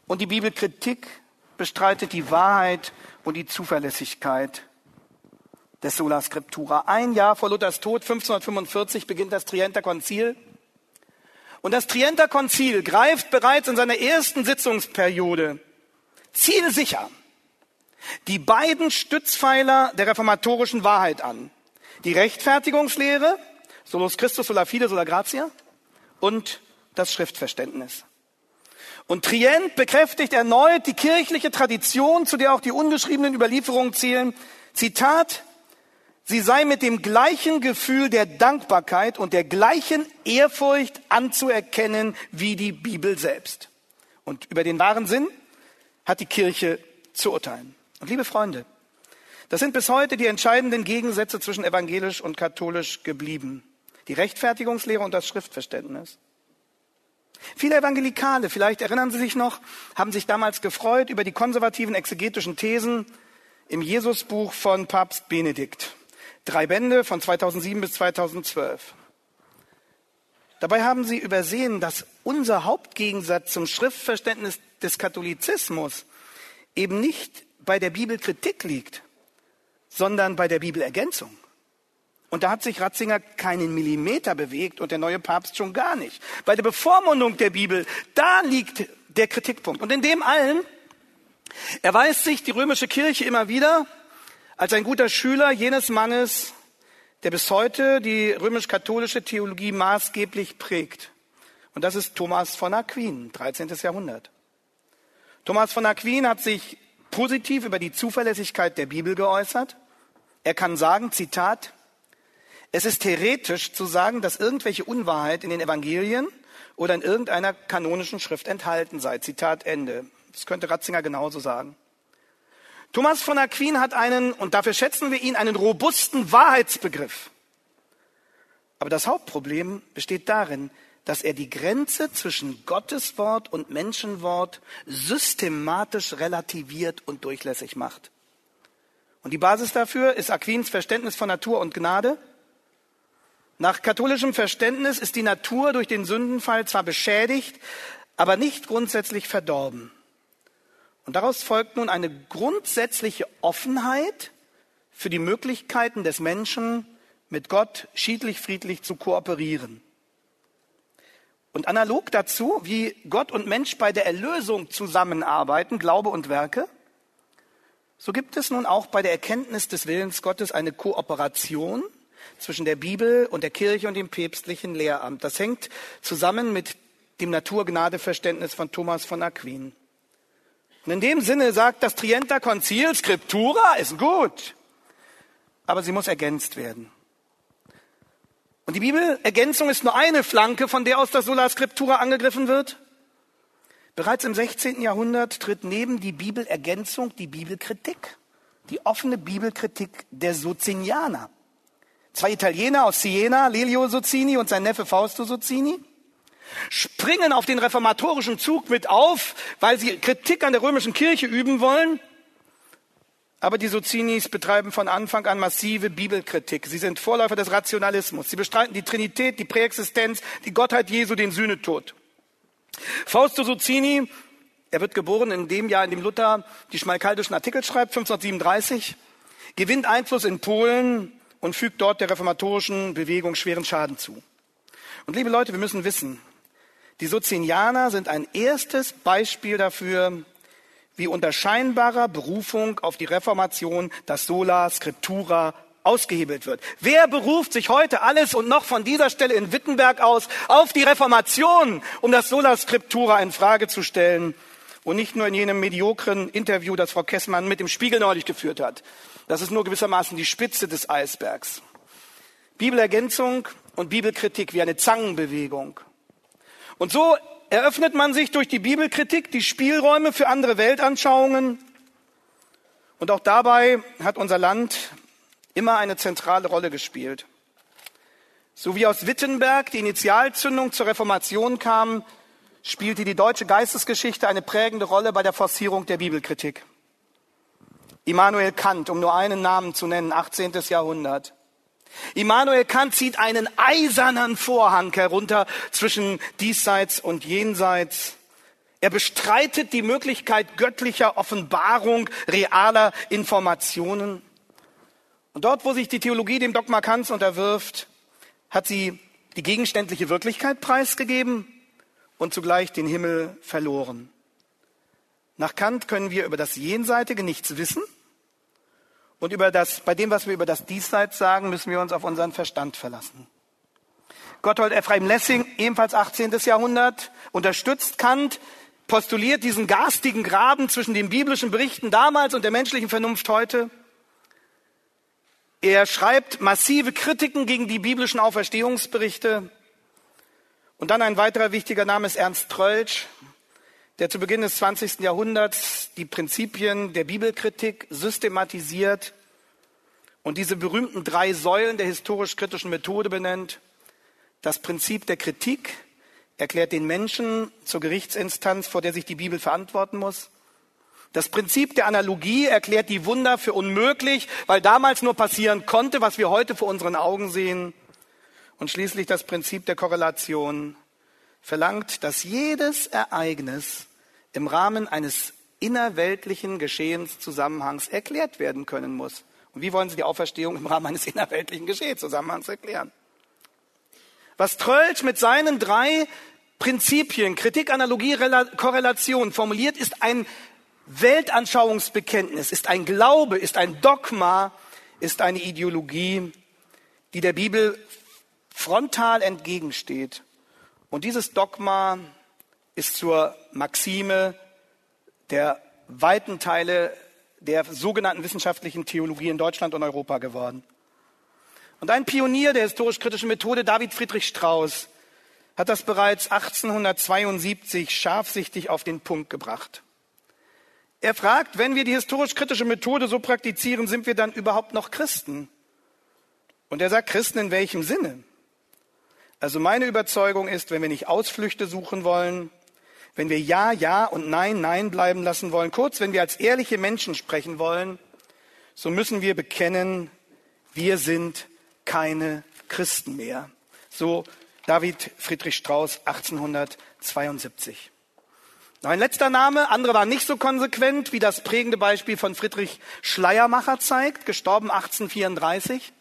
und die Bibelkritik bestreitet die Wahrheit und die Zuverlässigkeit des Sola Scriptura. Ein Jahr vor Luthers Tod, 1545, beginnt das Trienter Konzil. Und das Trienter Konzil greift bereits in seiner ersten Sitzungsperiode zielsicher die beiden Stützpfeiler der reformatorischen Wahrheit an. Die Rechtfertigungslehre, solus Christus, sola fide, sola gratia, und das Schriftverständnis. Und Trient bekräftigt erneut die kirchliche Tradition, zu der auch die ungeschriebenen Überlieferungen zählen. Zitat, Sie sei mit dem gleichen Gefühl der Dankbarkeit und der gleichen Ehrfurcht anzuerkennen wie die Bibel selbst. Und über den wahren Sinn hat die Kirche zu urteilen. Und liebe Freunde, das sind bis heute die entscheidenden Gegensätze zwischen evangelisch und katholisch geblieben. Die Rechtfertigungslehre und das Schriftverständnis. Viele Evangelikale, vielleicht erinnern Sie sich noch, haben sich damals gefreut über die konservativen exegetischen Thesen im Jesusbuch von Papst Benedikt. Drei Bände von 2007 bis 2012. Dabei haben sie übersehen, dass unser Hauptgegensatz zum Schriftverständnis des Katholizismus eben nicht bei der Bibelkritik liegt, sondern bei der Bibelergänzung. Und da hat sich Ratzinger keinen Millimeter bewegt und der neue Papst schon gar nicht. Bei der Bevormundung der Bibel, da liegt der Kritikpunkt. Und in dem allen erweist sich die römische Kirche immer wieder als ein guter Schüler jenes Mannes, der bis heute die römisch-katholische Theologie maßgeblich prägt. Und das ist Thomas von Aquin, 13. Jahrhundert. Thomas von Aquin hat sich positiv über die Zuverlässigkeit der Bibel geäußert. Er kann sagen, Zitat, es ist heretisch zu sagen, dass irgendwelche Unwahrheit in den Evangelien oder in irgendeiner kanonischen Schrift enthalten sei. Zitat Ende. Das könnte Ratzinger genauso sagen. Thomas von Aquin hat einen, und dafür schätzen wir ihn, einen robusten Wahrheitsbegriff. Aber das Hauptproblem besteht darin, dass er die Grenze zwischen Gottes Wort und Menschenwort systematisch relativiert und durchlässig macht. Und die Basis dafür ist Aquins Verständnis von Natur und Gnade. Nach katholischem Verständnis ist die Natur durch den Sündenfall zwar beschädigt, aber nicht grundsätzlich verdorben. Und daraus folgt nun eine grundsätzliche Offenheit für die Möglichkeiten des Menschen, mit Gott schiedlich friedlich zu kooperieren. Und analog dazu, wie Gott und Mensch bei der Erlösung zusammenarbeiten, Glaube und Werke, so gibt es nun auch bei der Erkenntnis des Willens Gottes eine Kooperation zwischen der Bibel und der Kirche und dem päpstlichen Lehramt. Das hängt zusammen mit dem Naturgnadeverständnis von Thomas von Aquin. Und in dem Sinne sagt das Trienter Konzil, Scriptura ist gut, aber sie muss ergänzt werden. Und die Bibelergänzung ist nur eine Flanke, von der aus das Sola Scriptura angegriffen wird. Bereits im 16. Jahrhundert tritt neben die Bibelergänzung die Bibelkritik, die offene Bibelkritik der Socinianer. Zwei Italiener aus Siena, Lelio Sozzini und sein Neffe Fausto Sozzini, springen auf den reformatorischen Zug mit auf, weil sie Kritik an der römischen Kirche üben wollen aber die Sozinis betreiben von Anfang an massive Bibelkritik. Sie sind Vorläufer des Rationalismus. Sie bestreiten die Trinität, die Präexistenz, die Gottheit Jesu, den Sühnetod. Fausto Sozzini, er wird geboren in dem Jahr, in dem Luther die schmalkaldischen Artikel schreibt, 1537, gewinnt Einfluss in Polen und fügt dort der reformatorischen Bewegung schweren Schaden zu. Und liebe Leute, wir müssen wissen, die Sozinianer sind ein erstes Beispiel dafür, wie unter scheinbarer Berufung auf die Reformation das Sola Scriptura ausgehebelt wird. Wer beruft sich heute alles und noch von dieser Stelle in Wittenberg aus auf die Reformation, um das Sola Scriptura in Frage zu stellen? Und nicht nur in jenem mediokren Interview, das Frau Kessmann mit dem Spiegel neulich geführt hat. Das ist nur gewissermaßen die Spitze des Eisbergs. Bibelergänzung und Bibelkritik wie eine Zangenbewegung. Und so eröffnet man sich durch die Bibelkritik die Spielräume für andere Weltanschauungen. Und auch dabei hat unser Land immer eine zentrale Rolle gespielt. So wie aus Wittenberg die Initialzündung zur Reformation kam, spielte die deutsche Geistesgeschichte eine prägende Rolle bei der Forcierung der Bibelkritik. Immanuel Kant, um nur einen Namen zu nennen, 18. Jahrhundert. Immanuel Kant zieht einen eisernen Vorhang herunter zwischen diesseits und jenseits. Er bestreitet die Möglichkeit göttlicher Offenbarung realer Informationen. Und dort, wo sich die Theologie dem Dogma Kants unterwirft, hat sie die gegenständliche Wirklichkeit preisgegeben und zugleich den Himmel verloren. Nach Kant können wir über das Jenseitige nichts wissen und über das, bei dem, was wir über das Diesseits sagen, müssen wir uns auf unseren Verstand verlassen. Gotthold Ephraim Lessing, ebenfalls 18. Jahrhundert, unterstützt Kant, postuliert diesen garstigen Graben zwischen den biblischen Berichten damals und der menschlichen Vernunft heute. Er schreibt massive Kritiken gegen die biblischen Auferstehungsberichte. Und dann ein weiterer wichtiger Name ist Ernst Trölsch, der zu Beginn des 20. Jahrhunderts die Prinzipien der Bibelkritik systematisiert und diese berühmten drei Säulen der historisch-kritischen Methode benennt. Das Prinzip der Kritik erklärt den Menschen zur Gerichtsinstanz, vor der sich die Bibel verantworten muss. Das Prinzip der Analogie erklärt die Wunder für unmöglich, weil damals nur passieren konnte, was wir heute vor unseren Augen sehen. Und schließlich das Prinzip der Korrelation verlangt, dass jedes Ereignis im Rahmen eines innerweltlichen Geschehenszusammenhangs erklärt werden können muss. Und wie wollen Sie die Auferstehung im Rahmen eines innerweltlichen Geschehenszusammenhangs erklären? Was Trölsch mit seinen drei Prinzipien, Kritik, Analogie, Korrelation formuliert, ist ein Weltanschauungsbekenntnis, ist ein Glaube, ist ein Dogma, ist eine Ideologie, die der Bibel frontal entgegensteht Und dieses Dogma ist zur Maxime der weiten Teile der sogenannten wissenschaftlichen Theologie in Deutschland und Europa geworden. Und ein Pionier der historisch-kritischen Methode, David Friedrich Strauss, hat das bereits 1872 scharfsichtig auf den Punkt gebracht. Er fragt, wenn wir die historisch-kritische Methode so praktizieren, sind wir dann überhaupt noch Christen? Und er sagt, Christen in welchem Sinne? Also meine Überzeugung ist, wenn wir nicht Ausflüchte suchen wollen, wenn wir Ja, Ja und Nein, Nein bleiben lassen wollen, kurz, wenn wir als ehrliche Menschen sprechen wollen, so müssen wir bekennen, wir sind keine Christen mehr. So David Friedrich Strauss 1872. Noch ein letzter Name, andere waren nicht so konsequent, wie das prägende Beispiel von Friedrich Schleiermacher zeigt, gestorben 1834.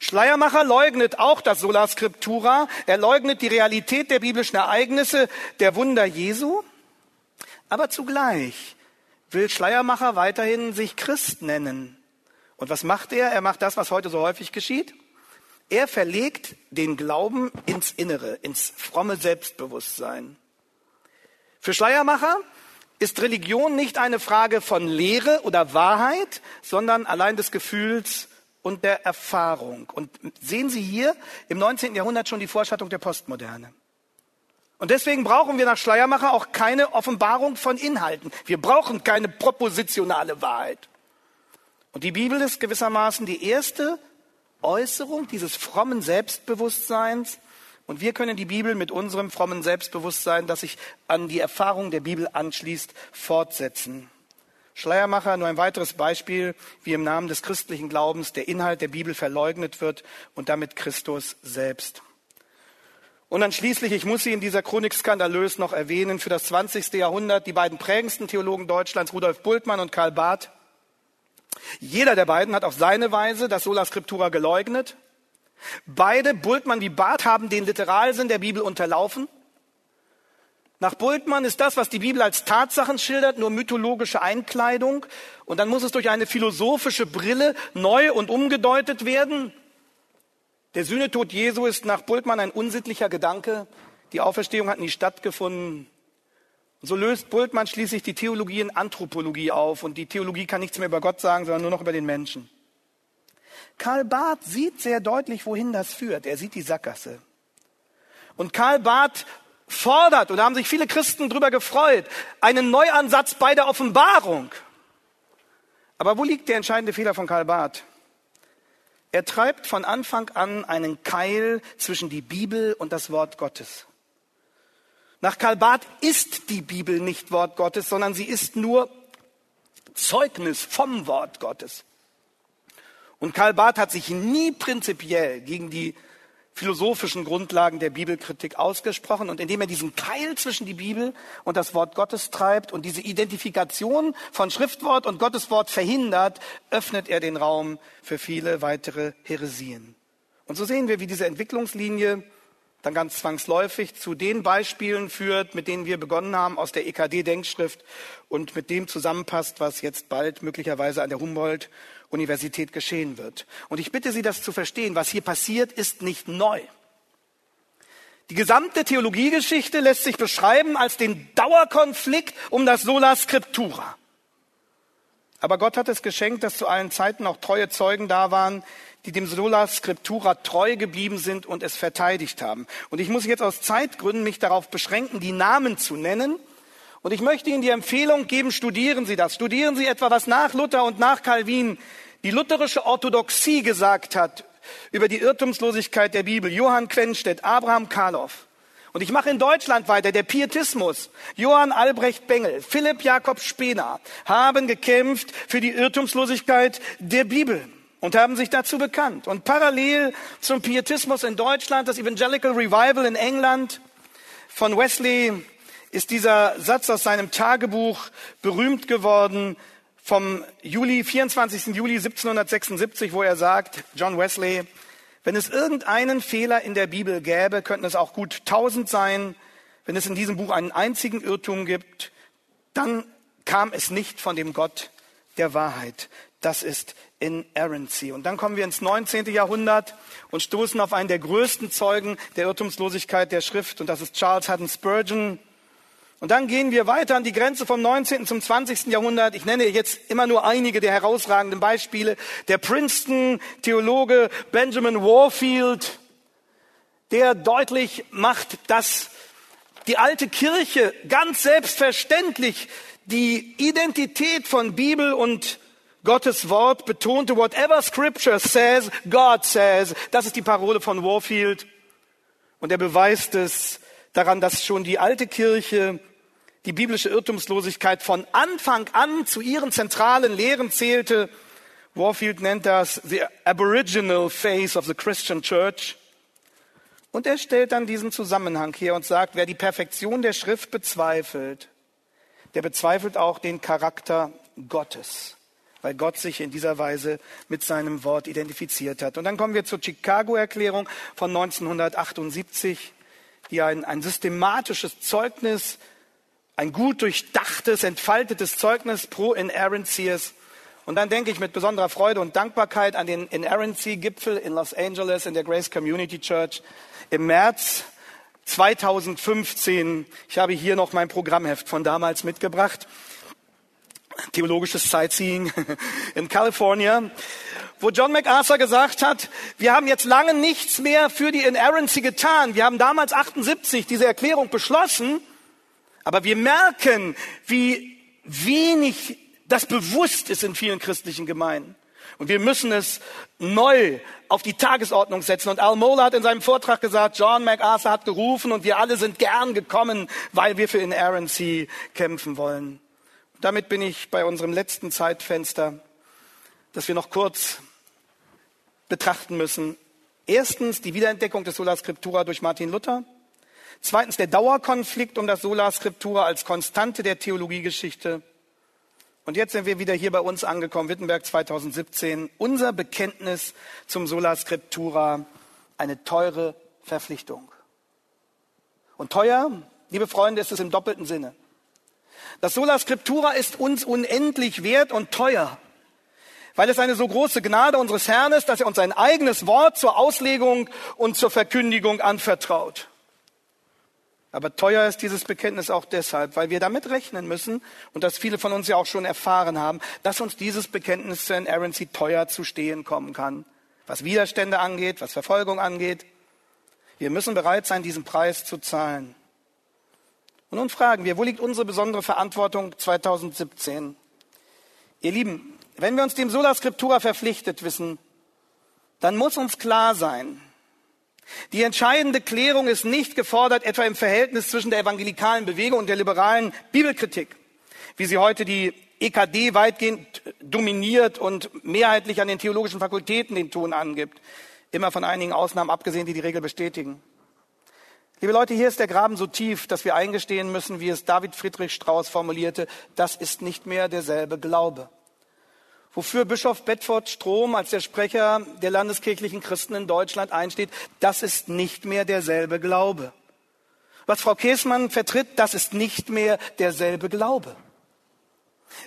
Schleiermacher leugnet auch das Sola Scriptura. Er leugnet die Realität der biblischen Ereignisse, der Wunder Jesu. Aber zugleich will Schleiermacher weiterhin sich Christ nennen. Und was macht er? Er macht das, was heute so häufig geschieht. Er verlegt den Glauben ins Innere, ins fromme Selbstbewusstsein. Für Schleiermacher ist Religion nicht eine Frage von Lehre oder Wahrheit, sondern allein des Gefühls und der Erfahrung. Und sehen Sie hier im 19. Jahrhundert schon die Vorschattung der Postmoderne. Und deswegen brauchen wir nach Schleiermacher auch keine Offenbarung von Inhalten. Wir brauchen keine propositionale Wahrheit. Und die Bibel ist gewissermaßen die erste Äußerung dieses frommen Selbstbewusstseins. Und wir können die Bibel mit unserem frommen Selbstbewusstsein, das sich an die Erfahrung der Bibel anschließt, fortsetzen. Schleiermacher, nur ein weiteres Beispiel, wie im Namen des christlichen Glaubens der Inhalt der Bibel verleugnet wird und damit Christus selbst. Und dann schließlich, ich muss Sie in dieser Chronik skandalös noch erwähnen, für das 20. Jahrhundert die beiden prägendsten Theologen Deutschlands, Rudolf Bultmann und Karl Barth. Jeder der beiden hat auf seine Weise das Sola Scriptura geleugnet. Beide, Bultmann wie Barth, haben den Literalsinn der Bibel unterlaufen. Nach Bultmann ist das, was die Bibel als Tatsachen schildert, nur mythologische Einkleidung. Und dann muss es durch eine philosophische Brille neu und umgedeutet werden. Der Sühnetod Jesu ist nach Bultmann ein unsittlicher Gedanke. Die Auferstehung hat nie stattgefunden. Und so löst Bultmann schließlich die Theologie in Anthropologie auf. Und die Theologie kann nichts mehr über Gott sagen, sondern nur noch über den Menschen. Karl Barth sieht sehr deutlich, wohin das führt. Er sieht die Sackgasse. Und Karl Barth fordert, und da haben sich viele Christen drüber gefreut, einen Neuansatz bei der Offenbarung. Aber wo liegt der entscheidende Fehler von Karl Barth? Er treibt von Anfang an einen Keil zwischen die Bibel und das Wort Gottes. Nach Karl Barth ist die Bibel nicht Wort Gottes, sondern sie ist nur Zeugnis vom Wort Gottes. Und Karl Barth hat sich nie prinzipiell gegen die philosophischen Grundlagen der Bibelkritik ausgesprochen und indem er diesen Keil zwischen die Bibel und das Wort Gottes treibt und diese Identifikation von Schriftwort und Gotteswort verhindert, öffnet er den Raum für viele weitere Heresien. Und so sehen wir, wie diese Entwicklungslinie dann ganz zwangsläufig zu den Beispielen führt, mit denen wir begonnen haben aus der EKD-Denkschrift und mit dem zusammenpasst, was jetzt bald möglicherweise an der Humboldt Universität geschehen wird. Und ich bitte Sie, das zu verstehen. Was hier passiert, ist nicht neu. Die gesamte Theologiegeschichte lässt sich beschreiben als den Dauerkonflikt um das Sola Scriptura. Aber Gott hat es geschenkt, dass zu allen Zeiten auch treue Zeugen da waren, die dem Sola Scriptura treu geblieben sind und es verteidigt haben. Und ich muss jetzt aus Zeitgründen mich darauf beschränken, die Namen zu nennen, und ich möchte Ihnen die Empfehlung geben, studieren Sie das. Studieren Sie etwa, was nach Luther und nach Calvin die lutherische Orthodoxie gesagt hat über die Irrtumslosigkeit der Bibel. Johann Quenstedt, Abraham Karloff. Und ich mache in Deutschland weiter. Der Pietismus, Johann Albrecht Bengel, Philipp Jakob Spener haben gekämpft für die Irrtumslosigkeit der Bibel und haben sich dazu bekannt. Und parallel zum Pietismus in Deutschland, das Evangelical Revival in England von Wesley ist dieser Satz aus seinem Tagebuch berühmt geworden vom Juli, 24. Juli 1776, wo er sagt, John Wesley, wenn es irgendeinen Fehler in der Bibel gäbe, könnten es auch gut tausend sein. Wenn es in diesem Buch einen einzigen Irrtum gibt, dann kam es nicht von dem Gott der Wahrheit. Das ist Inerrancy. Und dann kommen wir ins 19. Jahrhundert und stoßen auf einen der größten Zeugen der Irrtumslosigkeit der Schrift, und das ist Charles Haddon Spurgeon. Und dann gehen wir weiter an die Grenze vom 19. zum 20. Jahrhundert. Ich nenne jetzt immer nur einige der herausragenden Beispiele. Der Princeton-Theologe Benjamin Warfield, der deutlich macht, dass die alte Kirche ganz selbstverständlich die Identität von Bibel und Gottes Wort betonte, whatever scripture says, God says. Das ist die Parole von Warfield. Und er beweist es daran, dass schon die alte Kirche die biblische Irrtumslosigkeit von Anfang an zu ihren zentralen Lehren zählte. Warfield nennt das the aboriginal face of the Christian Church. Und er stellt dann diesen Zusammenhang her und sagt, wer die Perfektion der Schrift bezweifelt, der bezweifelt auch den Charakter Gottes, weil Gott sich in dieser Weise mit seinem Wort identifiziert hat. Und dann kommen wir zur Chicago-Erklärung von 1978, die ein, ein systematisches Zeugnis ein gut durchdachtes, entfaltetes Zeugnis pro Inerrancies. Und dann denke ich mit besonderer Freude und Dankbarkeit an den Inerrancy-Gipfel in Los Angeles in der Grace Community Church im März 2015. Ich habe hier noch mein Programmheft von damals mitgebracht. Theologisches Sightseeing in Kalifornien, wo John MacArthur gesagt hat, wir haben jetzt lange nichts mehr für die Inerrancy getan. Wir haben damals 78 diese Erklärung beschlossen aber wir merken, wie wenig das bewusst ist in vielen christlichen Gemeinden. Und wir müssen es neu auf die Tagesordnung setzen. Und Al Mola hat in seinem Vortrag gesagt, John MacArthur hat gerufen und wir alle sind gern gekommen, weil wir für Inerrancy kämpfen wollen. Und damit bin ich bei unserem letzten Zeitfenster, das wir noch kurz betrachten müssen. Erstens die Wiederentdeckung des Sola Scriptura durch Martin Luther. Zweitens der Dauerkonflikt um das Sola Scriptura als Konstante der Theologiegeschichte. Und jetzt sind wir wieder hier bei uns angekommen, Wittenberg 2017. Unser Bekenntnis zum Sola Scriptura, eine teure Verpflichtung. Und teuer, liebe Freunde, ist es im doppelten Sinne. Das Sola Scriptura ist uns unendlich wert und teuer, weil es eine so große Gnade unseres Herrn ist, dass er uns sein eigenes Wort zur Auslegung und zur Verkündigung anvertraut. Aber teuer ist dieses Bekenntnis auch deshalb, weil wir damit rechnen müssen, und das viele von uns ja auch schon erfahren haben, dass uns dieses Bekenntnis zur Inerrancy teuer zu stehen kommen kann. Was Widerstände angeht, was Verfolgung angeht. Wir müssen bereit sein, diesen Preis zu zahlen. Und nun fragen wir, wo liegt unsere besondere Verantwortung 2017? Ihr Lieben, wenn wir uns dem Sola Scriptura verpflichtet wissen, dann muss uns klar sein, die entscheidende Klärung ist nicht gefordert, etwa im Verhältnis zwischen der evangelikalen Bewegung und der liberalen Bibelkritik, wie sie heute die EKD weitgehend dominiert und mehrheitlich an den theologischen Fakultäten den Ton angibt. Immer von einigen Ausnahmen abgesehen, die die Regel bestätigen. Liebe Leute, hier ist der Graben so tief, dass wir eingestehen müssen, wie es David Friedrich Strauss formulierte, das ist nicht mehr derselbe Glaube wofür Bischof Bedford Strom als der Sprecher der landeskirchlichen Christen in Deutschland einsteht, das ist nicht mehr derselbe Glaube. Was Frau Käßmann vertritt, das ist nicht mehr derselbe Glaube.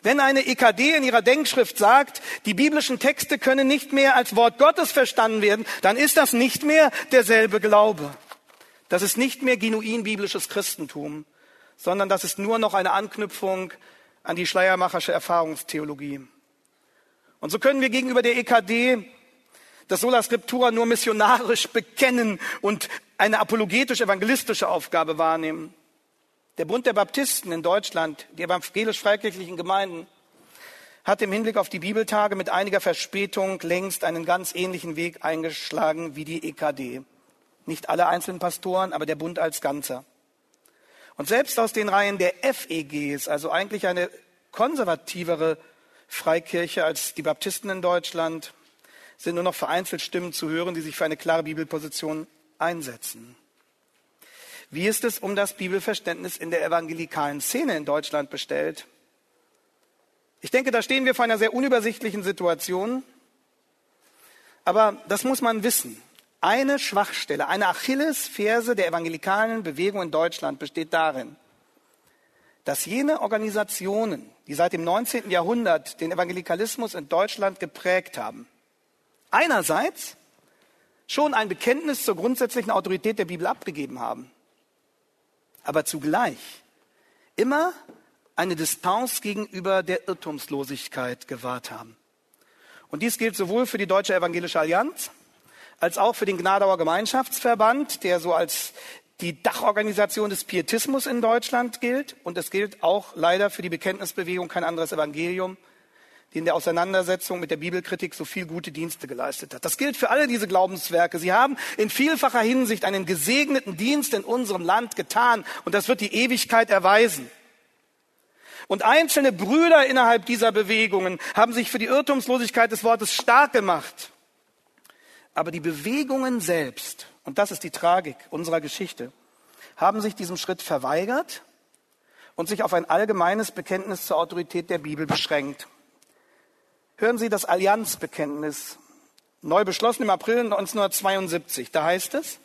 Wenn eine EKD in ihrer Denkschrift sagt, die biblischen Texte können nicht mehr als Wort Gottes verstanden werden, dann ist das nicht mehr derselbe Glaube. Das ist nicht mehr genuin biblisches Christentum, sondern das ist nur noch eine Anknüpfung an die schleiermacherische Erfahrungstheologie. Und so können wir gegenüber der EKD das Sola Scriptura nur missionarisch bekennen und eine apologetisch-evangelistische Aufgabe wahrnehmen. Der Bund der Baptisten in Deutschland, die evangelisch-freikirchlichen Gemeinden, hat im Hinblick auf die Bibeltage mit einiger Verspätung längst einen ganz ähnlichen Weg eingeschlagen wie die EKD. Nicht alle einzelnen Pastoren, aber der Bund als Ganzer. Und selbst aus den Reihen der FEGs, also eigentlich eine konservativere Freikirche als die Baptisten in Deutschland sind nur noch vereinzelt Stimmen zu hören, die sich für eine klare Bibelposition einsetzen. Wie ist es um das Bibelverständnis in der evangelikalen Szene in Deutschland bestellt? Ich denke, da stehen wir vor einer sehr unübersichtlichen Situation. Aber das muss man wissen. Eine Schwachstelle, eine Achillesferse der evangelikalen Bewegung in Deutschland besteht darin, dass jene Organisationen, die seit dem 19. Jahrhundert den Evangelikalismus in Deutschland geprägt haben. Einerseits schon ein Bekenntnis zur grundsätzlichen Autorität der Bibel abgegeben haben, aber zugleich immer eine Distanz gegenüber der Irrtumslosigkeit gewahrt haben. Und dies gilt sowohl für die Deutsche Evangelische Allianz als auch für den Gnadauer Gemeinschaftsverband, der so als die Dachorganisation des Pietismus in Deutschland gilt. Und es gilt auch leider für die Bekenntnisbewegung kein anderes Evangelium, die in der Auseinandersetzung mit der Bibelkritik so viel gute Dienste geleistet hat. Das gilt für alle diese Glaubenswerke. Sie haben in vielfacher Hinsicht einen gesegneten Dienst in unserem Land getan und das wird die Ewigkeit erweisen. Und einzelne Brüder innerhalb dieser Bewegungen haben sich für die Irrtumslosigkeit des Wortes stark gemacht. Aber die Bewegungen selbst, und das ist die Tragik unserer Geschichte, haben sich diesem Schritt verweigert und sich auf ein allgemeines Bekenntnis zur Autorität der Bibel beschränkt. Hören Sie das Allianzbekenntnis, neu beschlossen im April 1972. Da heißt es,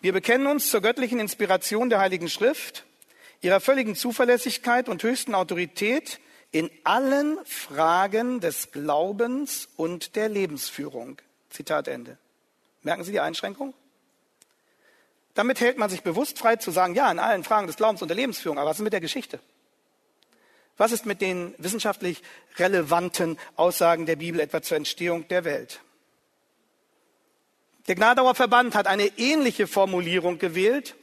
wir bekennen uns zur göttlichen Inspiration der Heiligen Schrift ihrer völligen Zuverlässigkeit und höchsten Autorität in allen Fragen des Glaubens und der Lebensführung. Zitat Ende. Merken Sie die Einschränkung? Damit hält man sich bewusst frei zu sagen, ja, in allen Fragen des Glaubens und der Lebensführung, aber was ist mit der Geschichte? Was ist mit den wissenschaftlich relevanten Aussagen der Bibel etwa zur Entstehung der Welt? Der Gnadauer Verband hat eine ähnliche Formulierung gewählt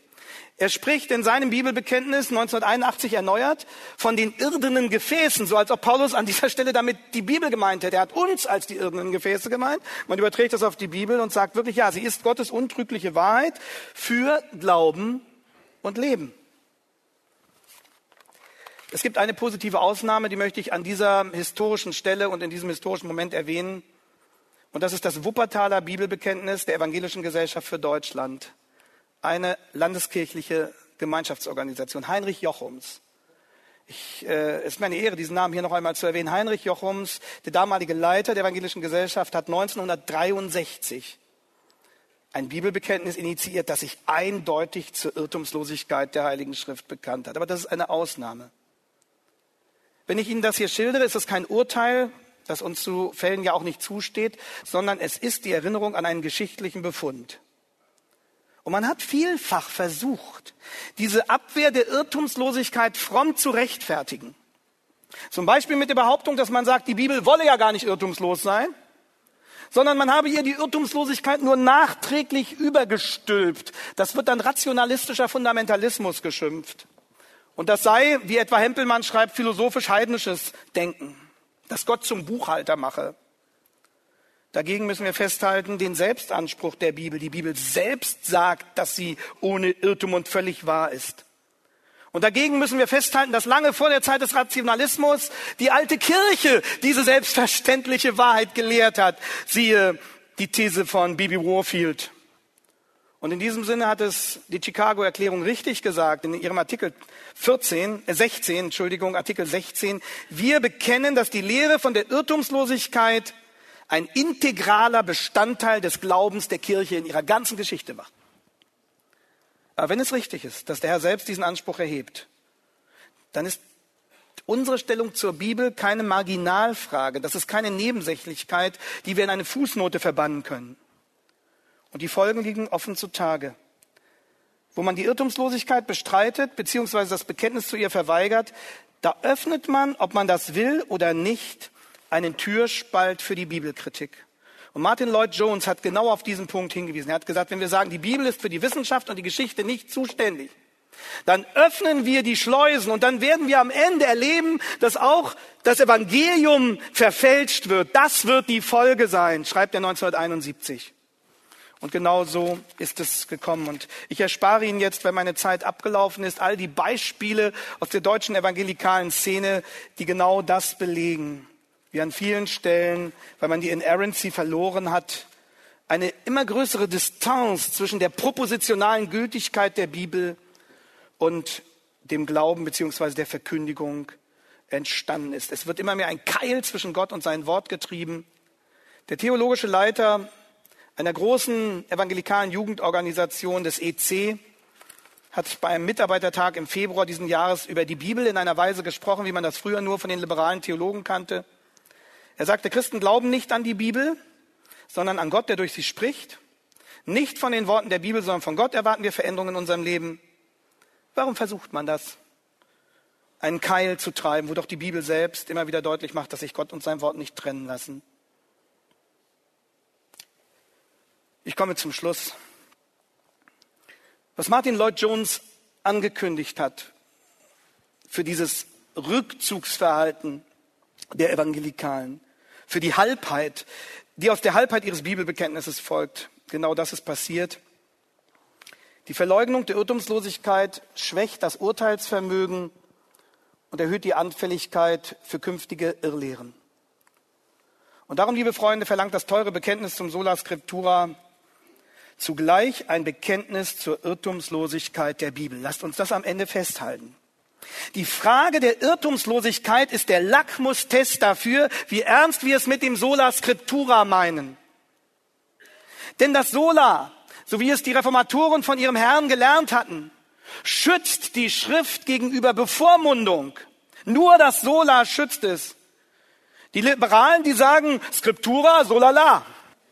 er spricht in seinem Bibelbekenntnis 1981 erneuert von den irdenen Gefäßen, so als ob Paulus an dieser Stelle damit die Bibel gemeint hätte. Er hat uns als die irdenen Gefäße gemeint. Man überträgt das auf die Bibel und sagt wirklich, ja, sie ist Gottes untrügliche Wahrheit für Glauben und Leben. Es gibt eine positive Ausnahme, die möchte ich an dieser historischen Stelle und in diesem historischen Moment erwähnen. Und das ist das Wuppertaler Bibelbekenntnis der Evangelischen Gesellschaft für Deutschland eine landeskirchliche Gemeinschaftsorganisation, Heinrich Jochums. Äh, es ist mir eine Ehre, diesen Namen hier noch einmal zu erwähnen. Heinrich Jochums, der damalige Leiter der Evangelischen Gesellschaft, hat 1963 ein Bibelbekenntnis initiiert, das sich eindeutig zur Irrtumslosigkeit der Heiligen Schrift bekannt hat. Aber das ist eine Ausnahme. Wenn ich Ihnen das hier schildere, ist es kein Urteil, das uns zu Fällen ja auch nicht zusteht, sondern es ist die Erinnerung an einen geschichtlichen Befund. Und man hat vielfach versucht, diese Abwehr der Irrtumslosigkeit fromm zu rechtfertigen. Zum Beispiel mit der Behauptung, dass man sagt, die Bibel wolle ja gar nicht irrtumslos sein, sondern man habe ihr die Irrtumslosigkeit nur nachträglich übergestülpt. Das wird dann rationalistischer Fundamentalismus geschimpft. Und das sei, wie etwa Hempelmann schreibt, philosophisch-heidnisches Denken, das Gott zum Buchhalter mache. Dagegen müssen wir festhalten den Selbstanspruch der Bibel. Die Bibel selbst sagt, dass sie ohne Irrtum und völlig wahr ist. Und dagegen müssen wir festhalten, dass lange vor der Zeit des Rationalismus die alte Kirche diese selbstverständliche Wahrheit gelehrt hat. Siehe die These von Bibi Warfield. Und in diesem Sinne hat es die Chicago-Erklärung richtig gesagt, in ihrem Artikel 14, äh 16, Entschuldigung, Artikel 16. Wir bekennen, dass die Lehre von der Irrtumslosigkeit ein integraler Bestandteil des Glaubens der Kirche in ihrer ganzen Geschichte war. Aber wenn es richtig ist, dass der Herr selbst diesen Anspruch erhebt, dann ist unsere Stellung zur Bibel keine Marginalfrage, das ist keine Nebensächlichkeit, die wir in eine Fußnote verbannen können. Und die Folgen liegen offen zutage. Wo man die Irrtumslosigkeit bestreitet, beziehungsweise das Bekenntnis zu ihr verweigert, da öffnet man, ob man das will oder nicht, einen Türspalt für die Bibelkritik. Und Martin Lloyd Jones hat genau auf diesen Punkt hingewiesen. Er hat gesagt, wenn wir sagen, die Bibel ist für die Wissenschaft und die Geschichte nicht zuständig, dann öffnen wir die Schleusen und dann werden wir am Ende erleben, dass auch das Evangelium verfälscht wird. Das wird die Folge sein, schreibt er 1971. Und genau so ist es gekommen. Und ich erspare Ihnen jetzt, wenn meine Zeit abgelaufen ist, all die Beispiele aus der deutschen evangelikalen Szene, die genau das belegen wie an vielen Stellen, weil man die Inerrancy verloren hat, eine immer größere Distanz zwischen der propositionalen Gültigkeit der Bibel und dem Glauben beziehungsweise der Verkündigung entstanden ist. Es wird immer mehr ein Keil zwischen Gott und sein Wort getrieben. Der theologische Leiter einer großen evangelikalen Jugendorganisation des EC hat bei einem Mitarbeitertag im Februar diesen Jahres über die Bibel in einer Weise gesprochen, wie man das früher nur von den liberalen Theologen kannte. Er sagte, Christen glauben nicht an die Bibel, sondern an Gott, der durch sie spricht. Nicht von den Worten der Bibel, sondern von Gott erwarten wir Veränderungen in unserem Leben. Warum versucht man das? Einen Keil zu treiben, wo doch die Bibel selbst immer wieder deutlich macht, dass sich Gott und sein Wort nicht trennen lassen. Ich komme zum Schluss. Was Martin Lloyd Jones angekündigt hat für dieses Rückzugsverhalten der Evangelikalen, für die Halbheit, die aus der Halbheit ihres Bibelbekenntnisses folgt, genau das ist passiert. Die Verleugnung der Irrtumslosigkeit schwächt das Urteilsvermögen und erhöht die Anfälligkeit für künftige Irrlehren. Und darum, liebe Freunde, verlangt das teure Bekenntnis zum Sola Scriptura zugleich ein Bekenntnis zur Irrtumslosigkeit der Bibel. Lasst uns das am Ende festhalten. Die Frage der Irrtumslosigkeit ist der Lackmustest dafür, wie ernst wir es mit dem Sola Scriptura meinen. Denn das Sola, so wie es die Reformatoren von ihrem Herrn gelernt hatten, schützt die Schrift gegenüber Bevormundung. Nur das Sola schützt es. Die Liberalen, die sagen Scriptura, solala.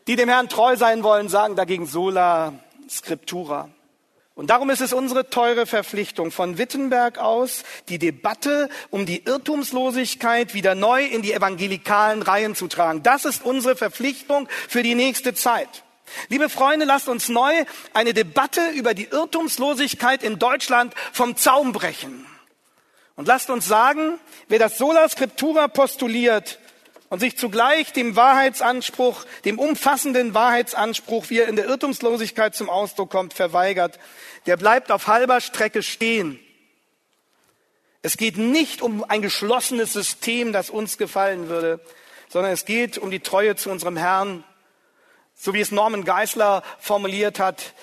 Die dem Herrn treu sein wollen, sagen dagegen sola scriptura. Und darum ist es unsere teure Verpflichtung, von Wittenberg aus die Debatte um die Irrtumslosigkeit wieder neu in die evangelikalen Reihen zu tragen. Das ist unsere Verpflichtung für die nächste Zeit. Liebe Freunde, lasst uns neu eine Debatte über die Irrtumslosigkeit in Deutschland vom Zaum brechen. Und lasst uns sagen, wer das Sola Scriptura postuliert, und sich zugleich dem Wahrheitsanspruch, dem umfassenden Wahrheitsanspruch, wie er in der Irrtumslosigkeit zum Ausdruck kommt, verweigert, der bleibt auf halber Strecke stehen. Es geht nicht um ein geschlossenes System, das uns gefallen würde, sondern es geht um die Treue zu unserem Herrn, so wie es Norman Geisler formuliert hat.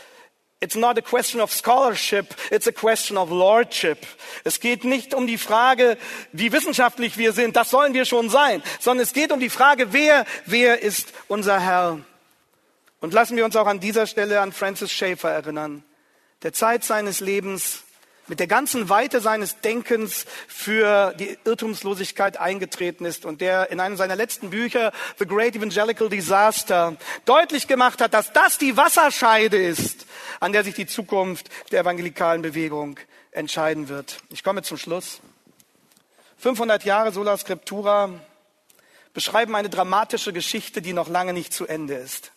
It's not a question of scholarship, it's a question of lordship. Es geht nicht um die Frage, wie wissenschaftlich wir sind, das sollen wir schon sein, sondern es geht um die Frage, wer, wer ist unser Herr? Und lassen wir uns auch an dieser Stelle an Francis Schaeffer erinnern, der Zeit seines Lebens mit der ganzen Weite seines Denkens für die Irrtumslosigkeit eingetreten ist und der in einem seiner letzten Bücher, The Great Evangelical Disaster, deutlich gemacht hat, dass das die Wasserscheide ist, an der sich die Zukunft der evangelikalen Bewegung entscheiden wird. Ich komme zum Schluss. 500 Jahre Sola Scriptura beschreiben eine dramatische Geschichte, die noch lange nicht zu Ende ist.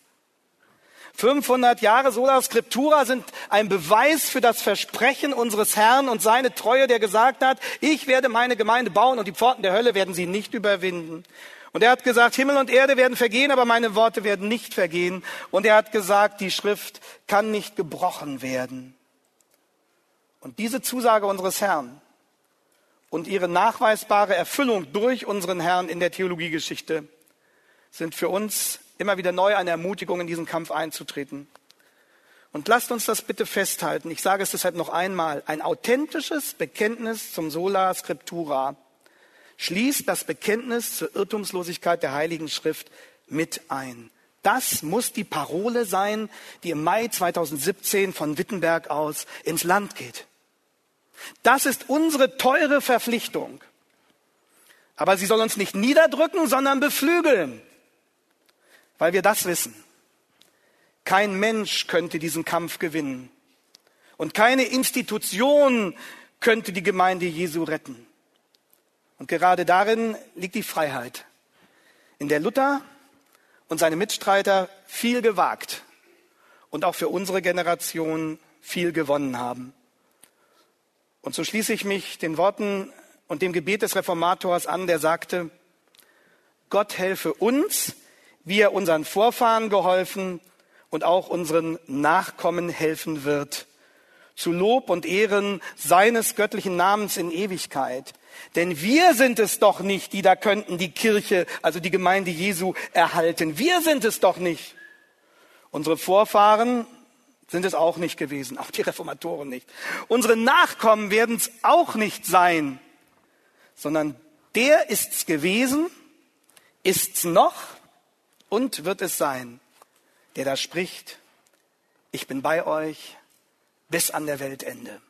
500 Jahre Sola Scriptura sind ein Beweis für das Versprechen unseres Herrn und seine Treue, der gesagt hat, ich werde meine Gemeinde bauen und die Pforten der Hölle werden sie nicht überwinden. Und er hat gesagt, Himmel und Erde werden vergehen, aber meine Worte werden nicht vergehen. Und er hat gesagt, die Schrift kann nicht gebrochen werden. Und diese Zusage unseres Herrn und ihre nachweisbare Erfüllung durch unseren Herrn in der Theologiegeschichte sind für uns immer wieder neu eine Ermutigung, in diesen Kampf einzutreten. Und lasst uns das bitte festhalten. Ich sage es deshalb noch einmal. Ein authentisches Bekenntnis zum Sola Scriptura schließt das Bekenntnis zur Irrtumslosigkeit der Heiligen Schrift mit ein. Das muss die Parole sein, die im Mai 2017 von Wittenberg aus ins Land geht. Das ist unsere teure Verpflichtung. Aber sie soll uns nicht niederdrücken, sondern beflügeln, weil wir das wissen. Kein Mensch könnte diesen Kampf gewinnen und keine Institution könnte die Gemeinde Jesu retten. Und gerade darin liegt die Freiheit, in der Luther und seine Mitstreiter viel gewagt und auch für unsere Generation viel gewonnen haben. Und so schließe ich mich den Worten und dem Gebet des Reformators an, der sagte, Gott helfe uns, wie er unseren Vorfahren geholfen und auch unseren Nachkommen helfen wird, zu Lob und Ehren seines göttlichen Namens in Ewigkeit. Denn wir sind es doch nicht, die da könnten die Kirche, also die Gemeinde Jesu erhalten. Wir sind es doch nicht. Unsere Vorfahren sind es auch nicht gewesen, auch die Reformatoren nicht. Unsere Nachkommen werden es auch nicht sein, sondern der ist's gewesen, ist's noch und wird es sein, der da spricht, ich bin bei euch bis an der Weltende.